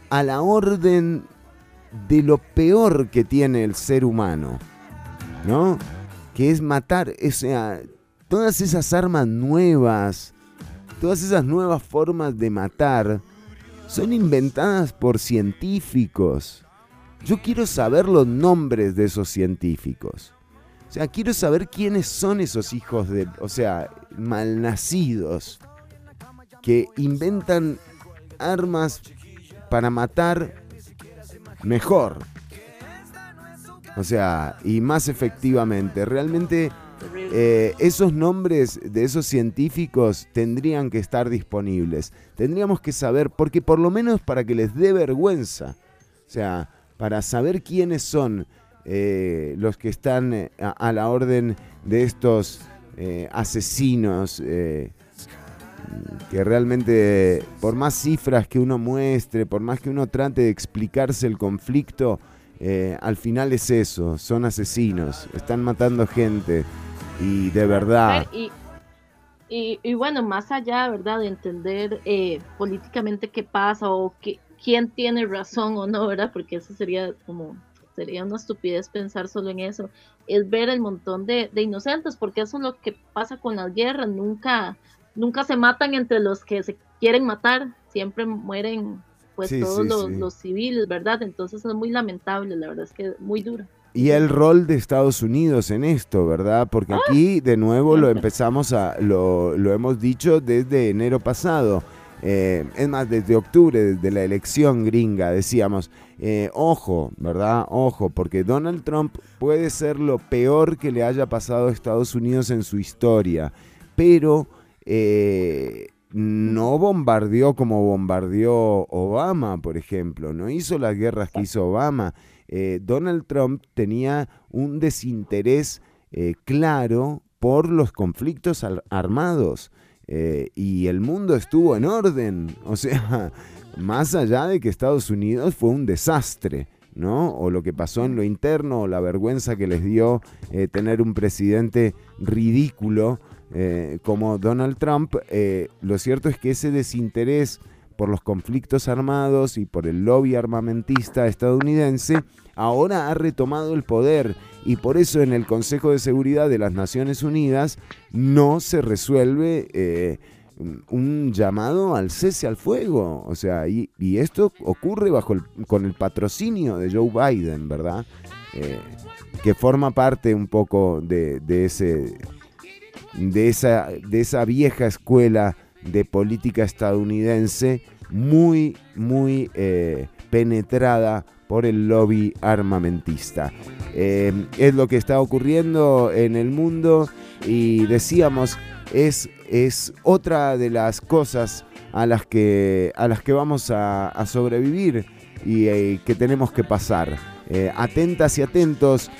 a la orden de lo peor que tiene el ser humano, ¿no? Que es matar, o sea, todas esas armas nuevas, todas esas nuevas formas de matar, son inventadas por científicos. Yo quiero saber los nombres de esos científicos. O sea, quiero saber quiénes son esos hijos de, o sea, malnacidos que inventan armas para matar mejor. O sea, y más efectivamente. Realmente eh, esos nombres de esos científicos tendrían que estar disponibles. Tendríamos que saber, porque por lo menos para que les dé vergüenza. O sea, para saber quiénes son eh, los que están eh, a, la orden de estos asesinos que realmente, por más cifras que uno muestre, por más que uno trate de explicarse el conflicto, eh, al final es eso, son asesinos, están matando gente y de verdad... Y, y, y bueno, más allá, ¿verdad? De entender eh, políticamente qué pasa o qué, quién tiene razón o no, ¿verdad? Porque eso sería como, sería una estupidez pensar solo en eso. Es ver el montón de, de inocentes, porque eso es lo que pasa con las guerras. Nunca, nunca se matan entre los que se quieren matar, siempre mueren pues Sí, todos sí, los, sí. los civiles, ¿verdad? Entonces es muy lamentable, la verdad es que muy duro. Y el rol de Estados Unidos en esto, ¿verdad? Porque aquí de nuevo lo empezamos a, lo, lo hemos dicho desde enero pasado. Eh, es más, desde octubre, desde la elección gringa, decíamos, eh, ojo, ¿verdad? Ojo, porque Donald Trump puede ser lo peor que le haya pasado a Estados Unidos en su historia, pero eh, no bombardeó como bombardeó Obama, por ejemplo, no hizo las guerras que hizo Obama. Eh, Donald Trump tenía un desinterés eh, claro por los conflictos armados y el mundo estuvo en orden, o sea, más allá de que Estados Unidos fue un desastre. ¿no? O lo que pasó en lo interno, o la vergüenza que les dio tener un presidente ridículo eh, como Donald Trump, eh, lo cierto es que ese desinterés por los conflictos armados y por el lobby armamentista estadounidense, ahora ha retomado el poder y por eso en el Consejo de Seguridad de las Naciones Unidas no se resuelve eh, un llamado al cese al fuego. O sea, y, y esto ocurre bajo el, con el patrocinio de Joe Biden, ¿verdad? Que forma parte un poco de ese de esa, de esa vieja escuela de política estadounidense muy, muy eh, penetrada por el lobby armamentista. Eh, es lo que está ocurriendo en el mundo y decíamos, es, es otra de las cosas a las que, a las que vamos a, sobrevivir y eh, que tenemos que pasar. Eh, atentas y atentos,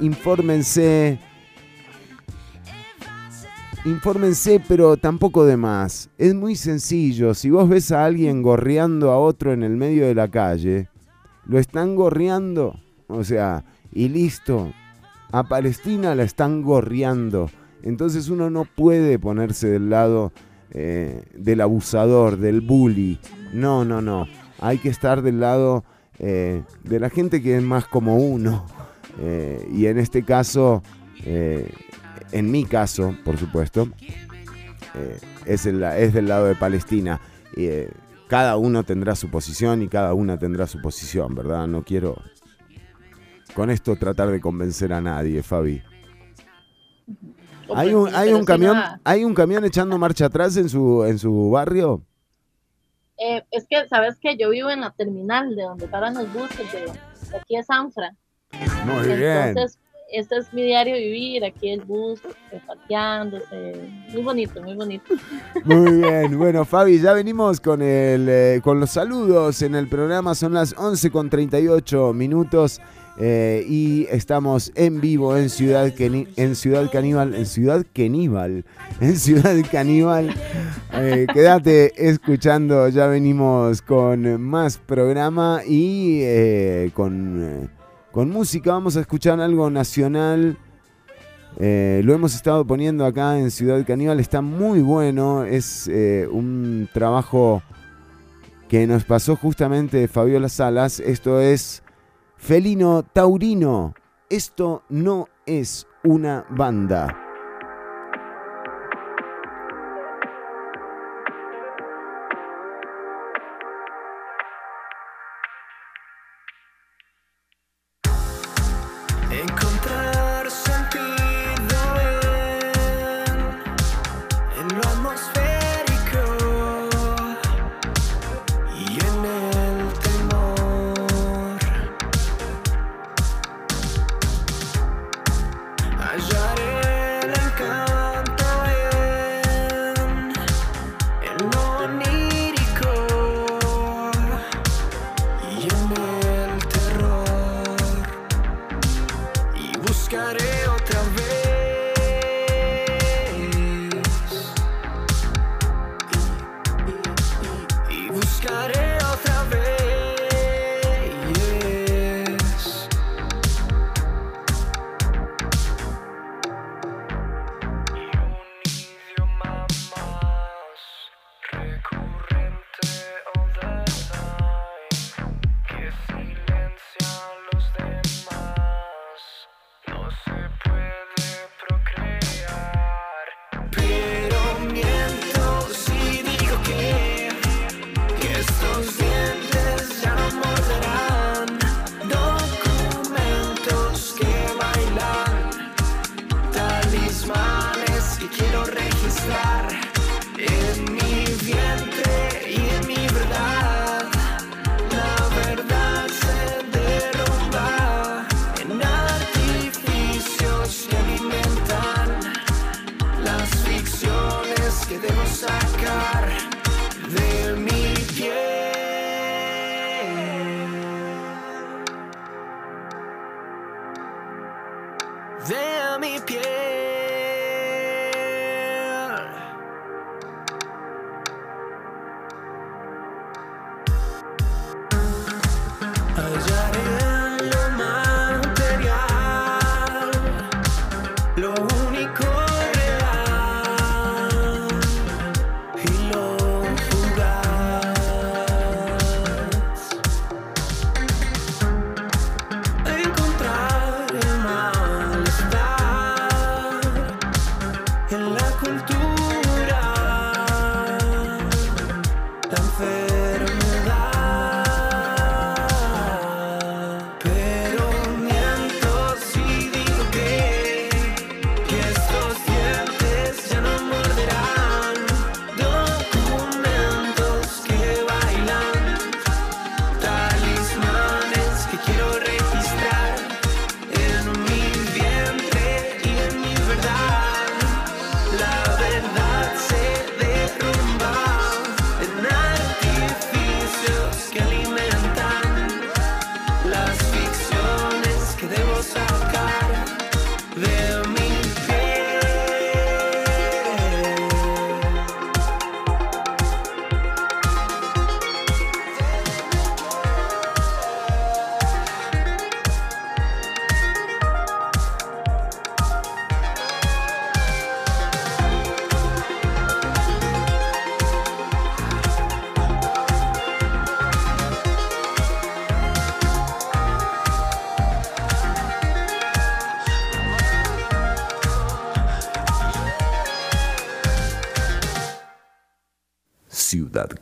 infórmense, infórmense, pero tampoco de más. Es muy sencillo. Si vos ves a alguien gorreando a otro en el medio de la calle, lo están gorreando. O sea, y listo. A Palestina la están gorreando. Entonces uno no puede ponerse del lado eh, del abusador, del bully. No, no, no. Hay que estar del lado eh, de la gente que es más como uno. Eh, y en este caso, en mi caso, por supuesto, eh, es, el- es del lado de Palestina. Eh, cada uno tendrá su posición y cada una tendrá su posición, ¿verdad? No quiero con esto tratar de convencer a nadie, Fabi. ¿Hay un, hay un camión, hay un camión echando marcha atrás en su, en su barrio? Eh, es que, ¿sabes que Yo vivo en la terminal de donde paran los buses de, de aquí de Sanfra. Muy bien. Este es mi diario vivir, aquí el bus, eh, parqueándose. Muy bonito, muy bonito. Muy bien, bueno Fabi, ya venimos con, el, eh, con los saludos en el programa, son las 11 con 38 minutos eh, y estamos en vivo en Ciudad, Keni- en Ciudad Caníbal, en Ciudad Caníbal, en Ciudad Caníbal. Eh, quédate escuchando, ya venimos con más programa y eh, con, con música. Vamos a escuchar algo nacional. Eh, lo hemos estado poniendo acá en Ciudad Caníbal. Está muy bueno. Es eh, un trabajo que nos pasó justamente Fabiola Salas. Esto es Felino Taurino. Esto no es una banda.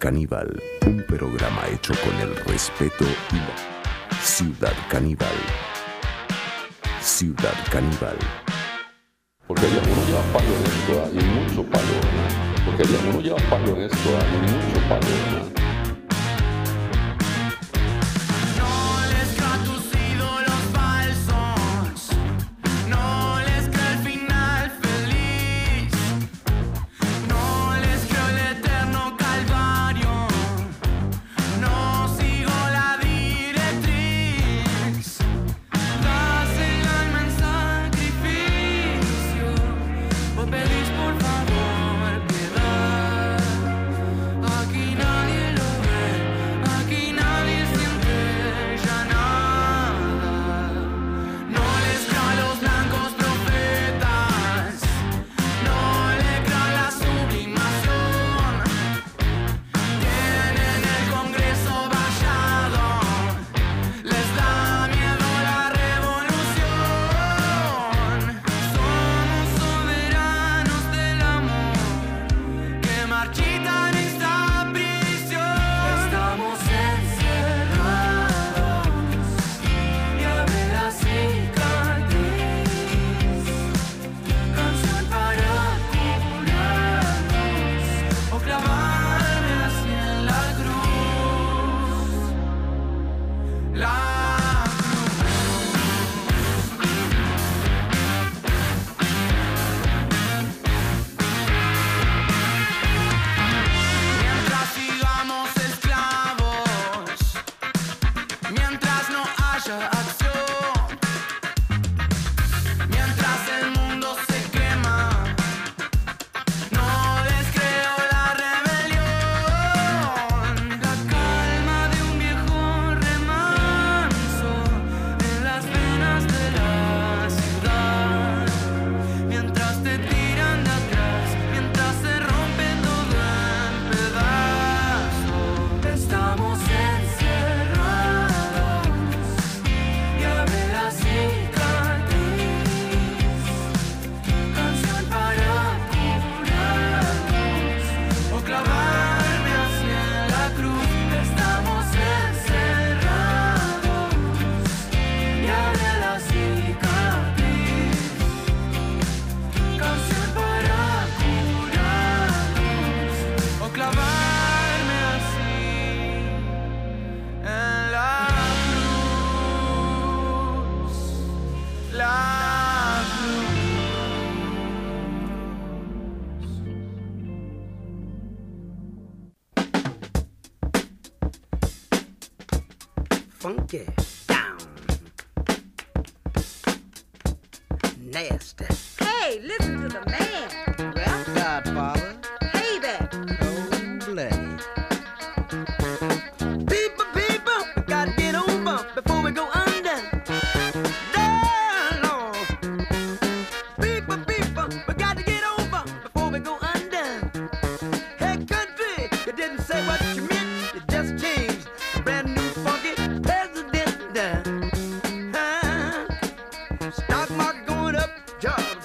Caníbal, un programa hecho con el respeto y la Ciudad Caníbal. Ciudad Caníbal. Porque había uno lleva palo en esto, hay mucho palo. Porque había uno lleva palo en esto, hay mucho palo, ¿no? Knock, knock, going up, job.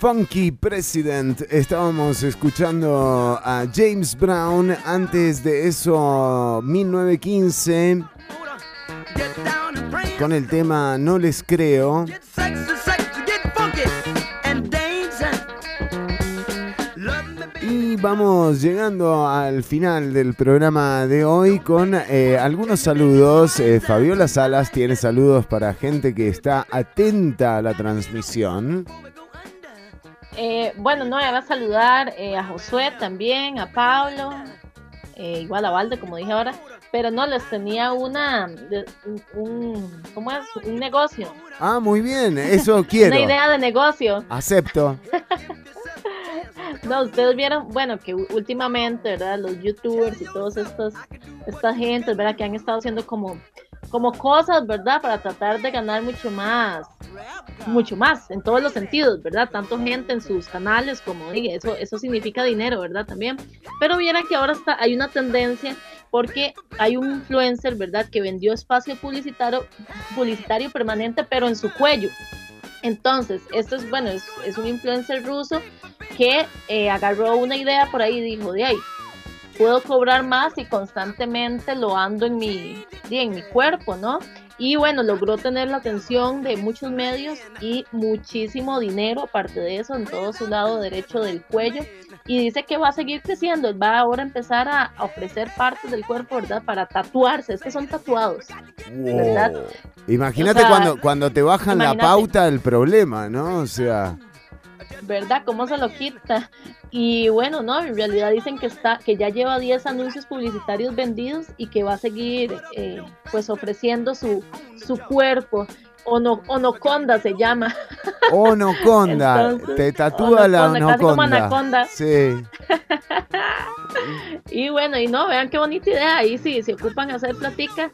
Funky President. Estábamos escuchando a James Brown. Antes de eso, 1915. Con el tema No les creo. Y vamos llegando al final del programa de hoy con eh, algunos saludos. Eh, Fabiola Salas tiene saludos para gente que está atenta a la transmisión. Eh, bueno, no, va a saludar eh, a Josué también, a Pablo, eh, igual a Valde, como dije ahora, pero no, les tenía una, un- ¿cómo es? Un negocio, Ah, muy bien, eso quiero. una idea de negocio. Acepto. No, ustedes vieron, bueno, que últimamente, ¿verdad? Los youtubers y todos estos, esta gente, ¿verdad? Que han estado haciendo como, como cosas, ¿verdad? Para tratar de ganar mucho más, mucho más, en todos los sentidos, ¿verdad? Tanto gente en sus canales como, eso, eso significa dinero, ¿verdad? También. Pero vieran que ahora está, hay una tendencia porque hay un influencer, ¿verdad? Que vendió espacio publicitario, publicitario permanente, pero en su cuello. Entonces, esto es, bueno, es, un influencer ruso que eh, agarró una idea por ahí y dijo, de ahí, puedo cobrar más y constantemente lo ando en mi, en mi cuerpo, ¿no? Y bueno, logró tener la atención de muchos medios y muchísimo dinero, aparte de eso, en todo su lado derecho del cuello. Y dice que va a seguir creciendo, va ahora a empezar a, a ofrecer partes del cuerpo, ¿verdad? Para tatuarse, es que son tatuados, ¿verdad? Imagínate O sea, cuando, cuando te bajan la imagínate. pauta el problema, ¿no? O sea, ¿verdad? ¿Cómo se lo quita? Y bueno, no, en realidad dicen que está, que ya lleva 10 anuncios publicitarios vendidos y que va a seguir eh, pues ofreciendo su, su cuerpo. Ono, onoconda se llama. Onoconda, Entonces, te tatúa la Onoconda, casi como anaconda. Sí. Y bueno, y no, vean qué bonita idea. Ahí sí, se ocupan hacer platica,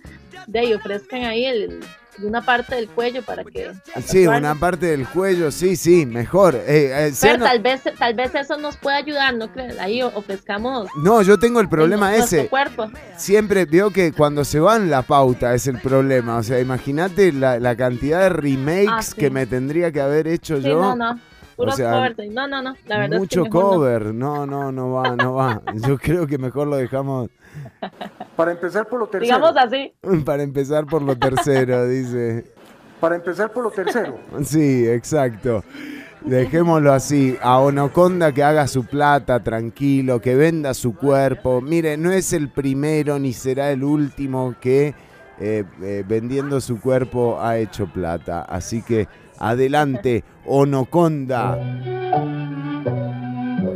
de ahí ofrezcan ahí el- una parte del cuello para que. Sí, una parte del cuello, sí, sí, mejor. Eh, eh, Pero tal vez, tal vez eso nos puede ayudar, ¿no crees? Ahí ofrezcamos No, yo tengo el problema ese. cuerpo. Siempre veo que cuando se van la pauta es el problema. O sea, imagínate la, la cantidad de remakes Ah, sí. que me tendría que haber hecho Sí, yo. no, no. Puros sea, covers. No, no, no. La verdad Mucho es que no. cover. No, no, no va, no va. Yo creo que mejor lo dejamos Para empezar por lo tercero. Digamos así. para empezar por lo tercero, dice. Para empezar por lo tercero. Sí, exacto. Dejémoslo así. A Onoconda que haga su plata tranquilo, que venda su cuerpo. Mire, no es el primero ni será el último que eh, eh, vendiendo su cuerpo ha hecho plata. Así que adelante, Onoconda.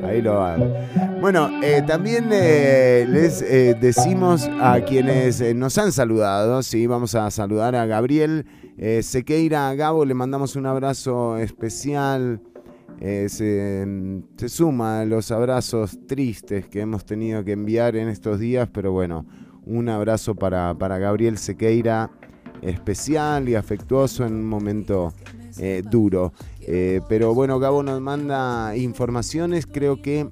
Ahí lo va. Bueno, eh, también eh, les eh, decimos a quienes nos han saludado, sí, vamos a saludar a Gabriel Sequeira, Gabo, le mandamos un abrazo especial. se, se suma a los abrazos tristes que hemos tenido que enviar en estos días, pero bueno, un abrazo para, para Gabriel Sequeira, especial y afectuoso en un momento eh, duro. Eh, pero bueno, Gabo nos manda informaciones, creo que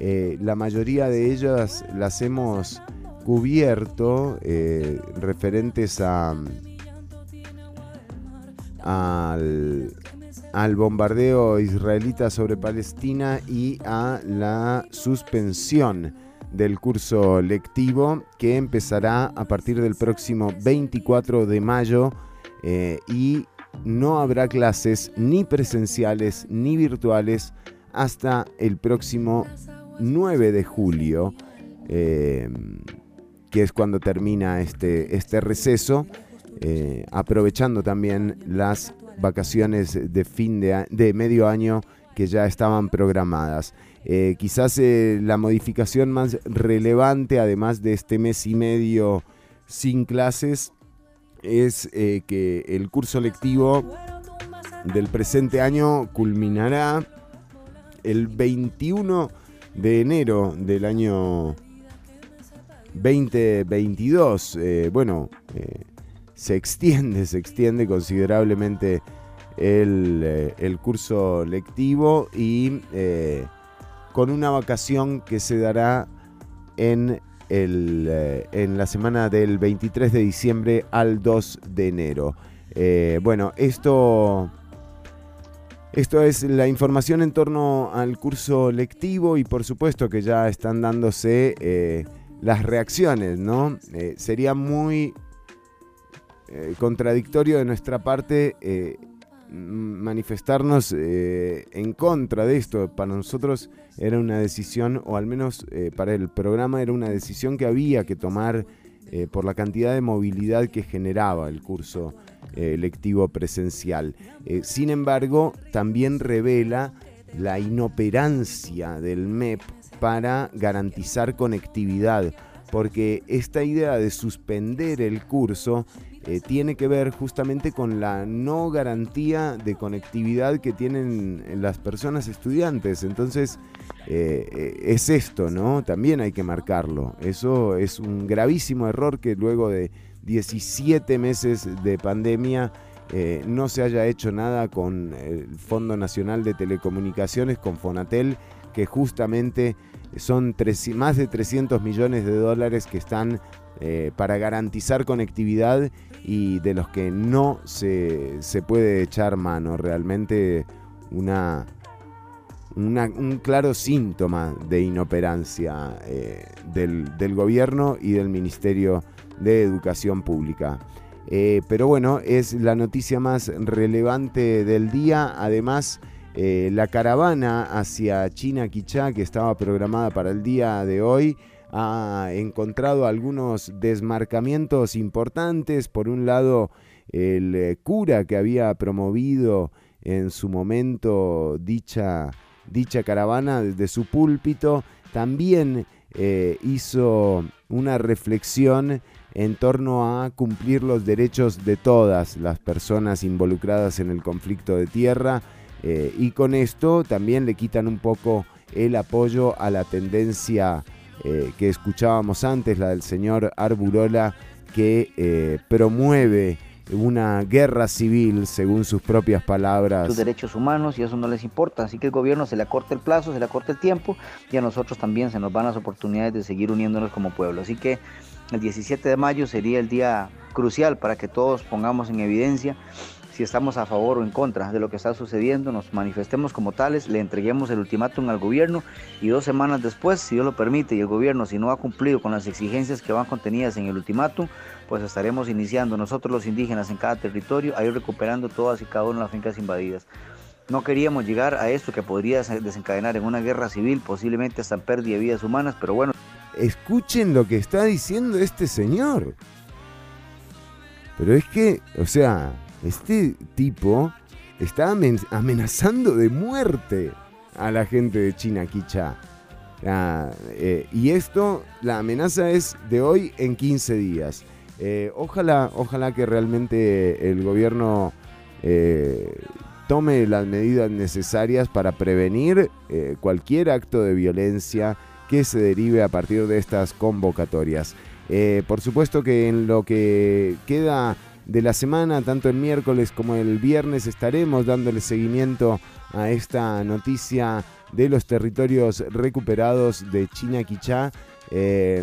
eh, la mayoría de ellas las hemos cubierto referentes a al, al bombardeo israelita sobre Palestina y a la suspensión del curso lectivo que empezará a partir del próximo 24 de mayo y no habrá clases ni presenciales ni virtuales hasta el próximo 9 de julio, eh, que es cuando termina este, este receso, eh, aprovechando también las vacaciones de fin de, de medio año que ya estaban programadas. Eh, quizás la modificación más relevante, además de este mes y medio sin clases, es eh, que el curso lectivo del presente año culminará el 21 de enero del año 2022. Eh, bueno, eh, se extiende, se extiende considerablemente el, el curso lectivo y con una vacación que se dará en, eh, en la semana del 23 de diciembre al 2 de enero. Eh, bueno, esto, esto es la información en torno al curso lectivo y por supuesto que ya están dándose eh, las reacciones, ¿no? Sería muy contradictorio de nuestra parte manifestarnos en contra de esto. Para nosotros era una decisión, o al menos eh, para el programa era una decisión que había que tomar eh, por la cantidad de movilidad que generaba el curso eh, lectivo presencial. Eh, sin embargo, también revela la inoperancia del MEP para garantizar conectividad, porque esta idea de suspender el curso eh, tiene que ver justamente con la no garantía de conectividad que tienen las personas estudiantes. Entonces, eh, eh, es esto, ¿no? También hay que marcarlo. Eso es un gravísimo error que luego de 17 meses de pandemia no se haya hecho nada con el Fondo Nacional de Telecomunicaciones, con Fonatel, que justamente son tres- más de 300 millones de dólares que están para garantizar conectividad y de los que no se, se puede echar mano. Realmente una, un claro síntoma de inoperancia eh, del, del gobierno y del Ministerio de Educación Pública. Eh, pero bueno, es la noticia más relevante del día. Además, eh, la caravana hacia China Quichá, que estaba programada para el día de hoy, ha encontrado algunos desmarcamientos importantes. Por un lado, el eh, cura que había promovido en su momento dicha, dicha caravana desde su púlpito, también eh, hizo una reflexión en torno a cumplir los derechos de todas las personas involucradas en el conflicto de tierra eh, y con esto también le quitan un poco el apoyo a la tendencia eh, que escuchábamos antes, la del señor Arburola, que eh, promueve una guerra civil, según sus propias palabras. sus derechos humanos y eso no les importa. Así que el gobierno se le acorta el plazo, se le acorta el tiempo y a nosotros también se nos van las oportunidades de seguir uniéndonos como pueblo. Así que el 17 de mayo sería el día crucial para que todos pongamos en evidencia si estamos a favor o en contra de lo que está sucediendo, nos manifestemos como tales, le entreguemos el ultimátum al gobierno y dos semanas después, si Dios lo permite y el gobierno si no ha cumplido con las exigencias que van contenidas en el ultimátum, pues estaremos iniciando nosotros los indígenas en cada territorio a ir recuperando todas y cada una de las fincas invadidas. No queríamos llegar a esto que podría desencadenar en una guerra civil, posiblemente hasta pérdida de vidas humanas, pero bueno. Escuchen lo que está diciendo este señor. Pero es que, o sea, este tipo está amen- amenazando de muerte a la gente de China Quichá. Ah, eh, y esto, la amenaza es de hoy en 15 días. Eh, ojalá, ojalá que realmente el gobierno eh, tome las medidas necesarias para prevenir cualquier acto de violencia que se derive a partir de estas convocatorias. Por supuesto que en lo que queda de la semana, tanto el miércoles como el viernes, estaremos dándole seguimiento a esta noticia de los territorios recuperados de China Quichá. Eh,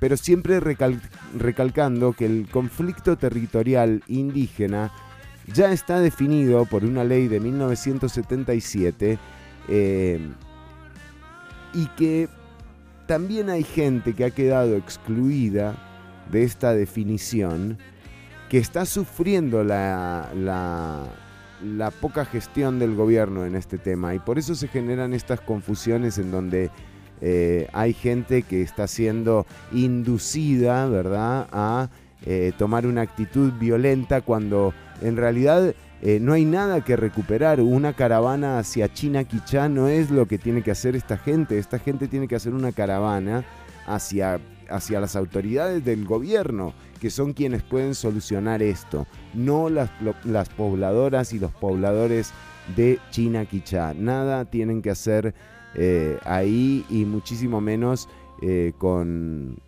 pero siempre recal- recalcando que el conflicto territorial indígena ya está definido por una ley de 1977 eh, y que también hay gente que ha quedado excluida de esta definición que está sufriendo la, la- la poca gestión del gobierno en este tema y por eso se generan estas confusiones en donde eh, hay gente que está siendo inducida, ¿verdad?, a eh, tomar una actitud violenta cuando en realidad eh, no hay nada que recuperar. Una caravana hacia China Quichá no es lo que tiene que hacer esta gente. Esta gente tiene que hacer una caravana hacia, hacia las autoridades del gobierno, que son quienes pueden solucionar esto, no las, pobladoras y los pobladores de China Quichá. Nada tienen que hacer eh, ahí y muchísimo menos eh, con,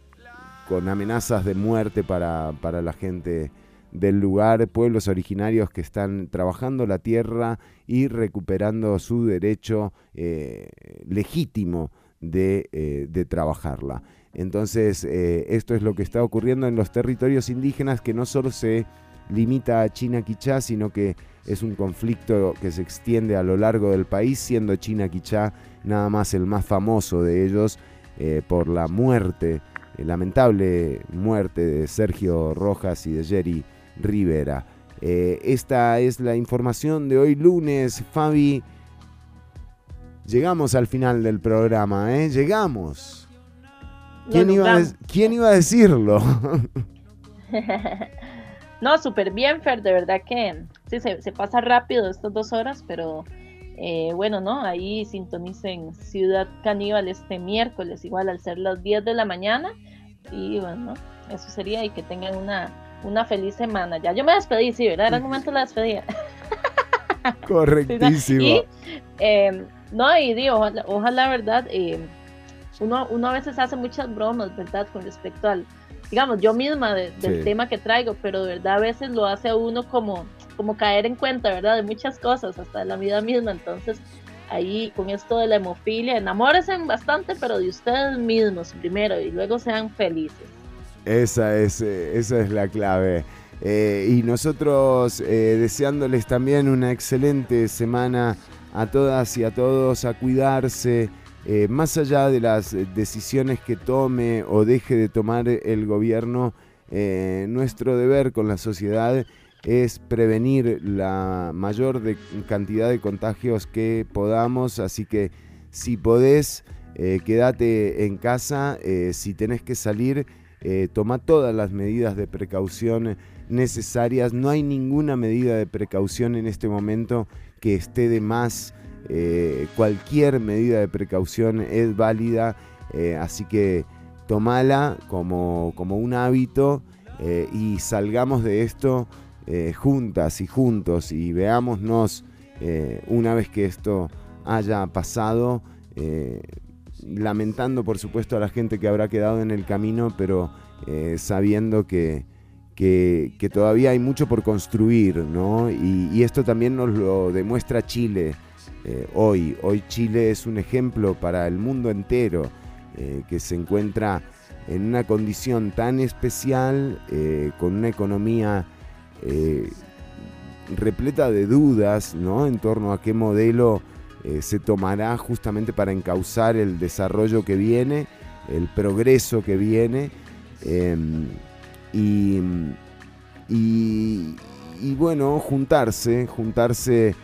con amenazas de muerte para, para la gente del lugar, pueblos originarios que están trabajando la tierra y recuperando su derecho eh, legítimo de, de trabajarla. Entonces, eh, esto es lo que está ocurriendo en los territorios indígenas, que no solo se limita a China Quichá, sino que es un conflicto que se extiende a lo largo del país, siendo China Quichá nada más el más famoso de ellos eh, por la muerte, eh, lamentable muerte de Sergio Rojas y de Jerry Rivera. Esta es la información de hoy lunes, Fabi. Llegamos al final del programa. Llegamos. ¿Quién iba, a, quién iba a decirlo? no, súper bien, Fer, de verdad que sí, se, se pasa rápido estas dos horas, pero eh, bueno, ¿no? Ahí sintonicen Ciudad Caníbal este miércoles, igual al ser las 10 de la mañana. Y bueno, eso sería y que tengan una, una feliz semana. Ya yo me despedí, sí, ¿verdad? Era el momento de la despedida. Correctísimo. Y, eh, no, y digo, ojalá, ojalá, ¿verdad? Eh, uno, uno a veces hace muchas bromas, ¿verdad? Con respecto al, digamos, yo misma de- del Sí. tema que traigo, pero de verdad a veces lo hace a uno como, como caer en cuenta, ¿verdad? De muchas cosas, hasta de la vida misma. Entonces, ahí con esto de la hemofilia, enamórense bastante, pero de ustedes mismos primero y luego sean felices. Esa es, eh, esa es la clave. Eh, y nosotros eh, deseándoles también una excelente semana a todas y a todos, a cuidarse, eh, más allá de las eh, decisiones que tome o deje de tomar el gobierno, eh, nuestro deber con la sociedad es prevenir la mayor cantidad de contagios que podamos, así que si podés, quédate en casa, si tenés que salir, toma todas las medidas de precaución necesarias. No hay ninguna medida de precaución en este momento que esté de más. Eh, cualquier medida de precaución es válida, eh, así que tomala como, como un hábito eh, y salgamos de esto juntas y juntos y veámonos una vez que esto haya pasado. lamentando por supuesto a la gente que habrá quedado en el camino, pero sabiendo que, que, todavía hay mucho por construir, ¿no? Y esto también nos lo demuestra Chile eh, hoy. Hoy Chile es un ejemplo para el mundo entero eh, que se encuentra en una condición tan especial, eh, con una economía repleta de dudas, ¿no? En torno a qué modelo se tomará justamente para encauzar el desarrollo que viene, el progreso que viene. eh, y, y- bueno, juntarse, juntarse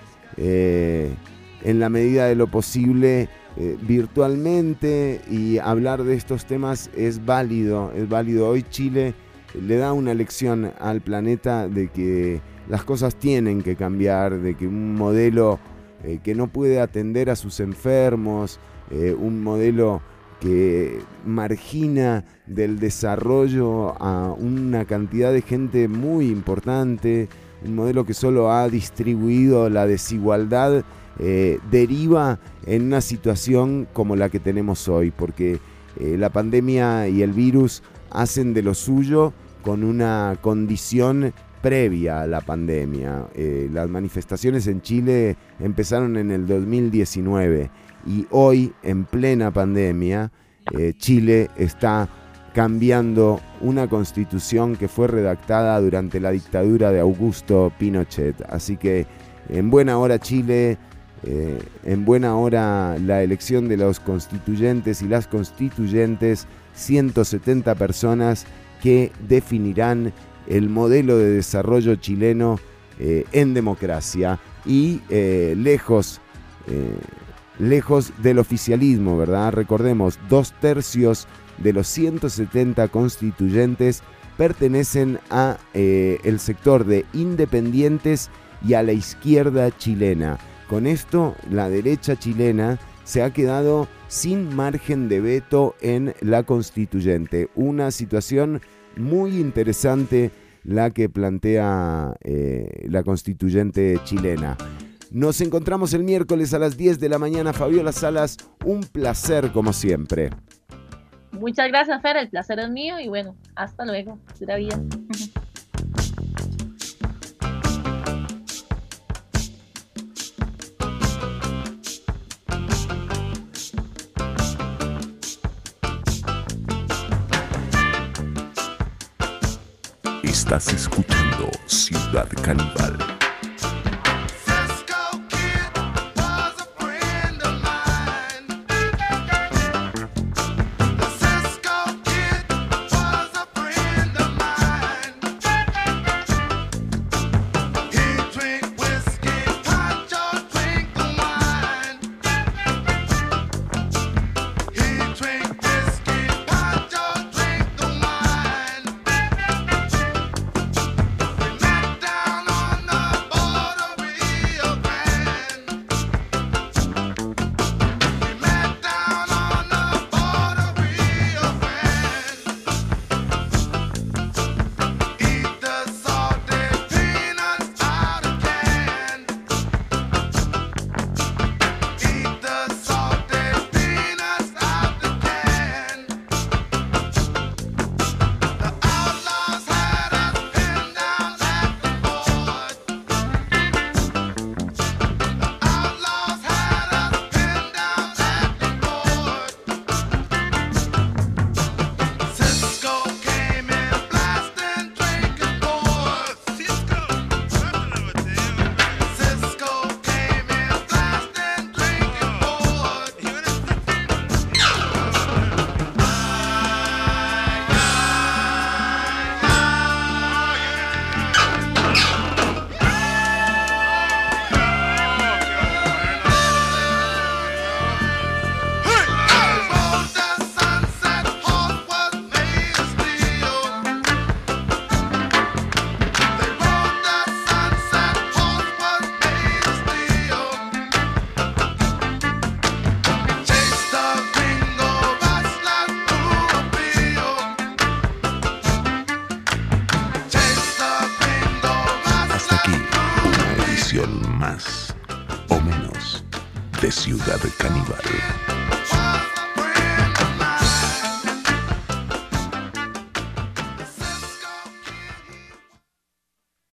en la medida de lo posible eh, virtualmente y hablar de estos temas es válido, es válido. Hoy Chile le da una lección al planeta de que las cosas tienen que cambiar, de que un modelo eh, que no puede atender a sus enfermos, eh, un modelo que margina del desarrollo a una cantidad de gente muy importante, un modelo que solo ha distribuido la desigualdad, eh, deriva en una situación como la que tenemos hoy, porque eh, la pandemia y el virus hacen de lo suyo con una condición previa a la pandemia. Eh, las manifestaciones en Chile empezaron en el 2019 y hoy, en plena pandemia, Chile está cambiando una constitución que fue redactada durante la dictadura de Augusto Pinochet. Así que en buena hora Chile, eh, en buena hora la elección de los constituyentes y las constituyentes, 170 personas que definirán el modelo de desarrollo chileno eh, en democracia y eh, lejos, lejos del oficialismo, ¿verdad? Recordemos, dos tercios de los 170 constituyentes pertenecen a el sector de independientes y a la izquierda chilena. Con esto, la derecha chilena se ha quedado sin margen de veto en la constituyente. Una situación muy interesante la que plantea eh, la constituyente chilena. Nos encontramos el miércoles a las 10 de la mañana. Fabiola Salas, un placer como siempre. Muchas gracias, Fer. El placer es mío y bueno, hasta luego. Pura vida. Estás escuchando Ciudad Caníbal.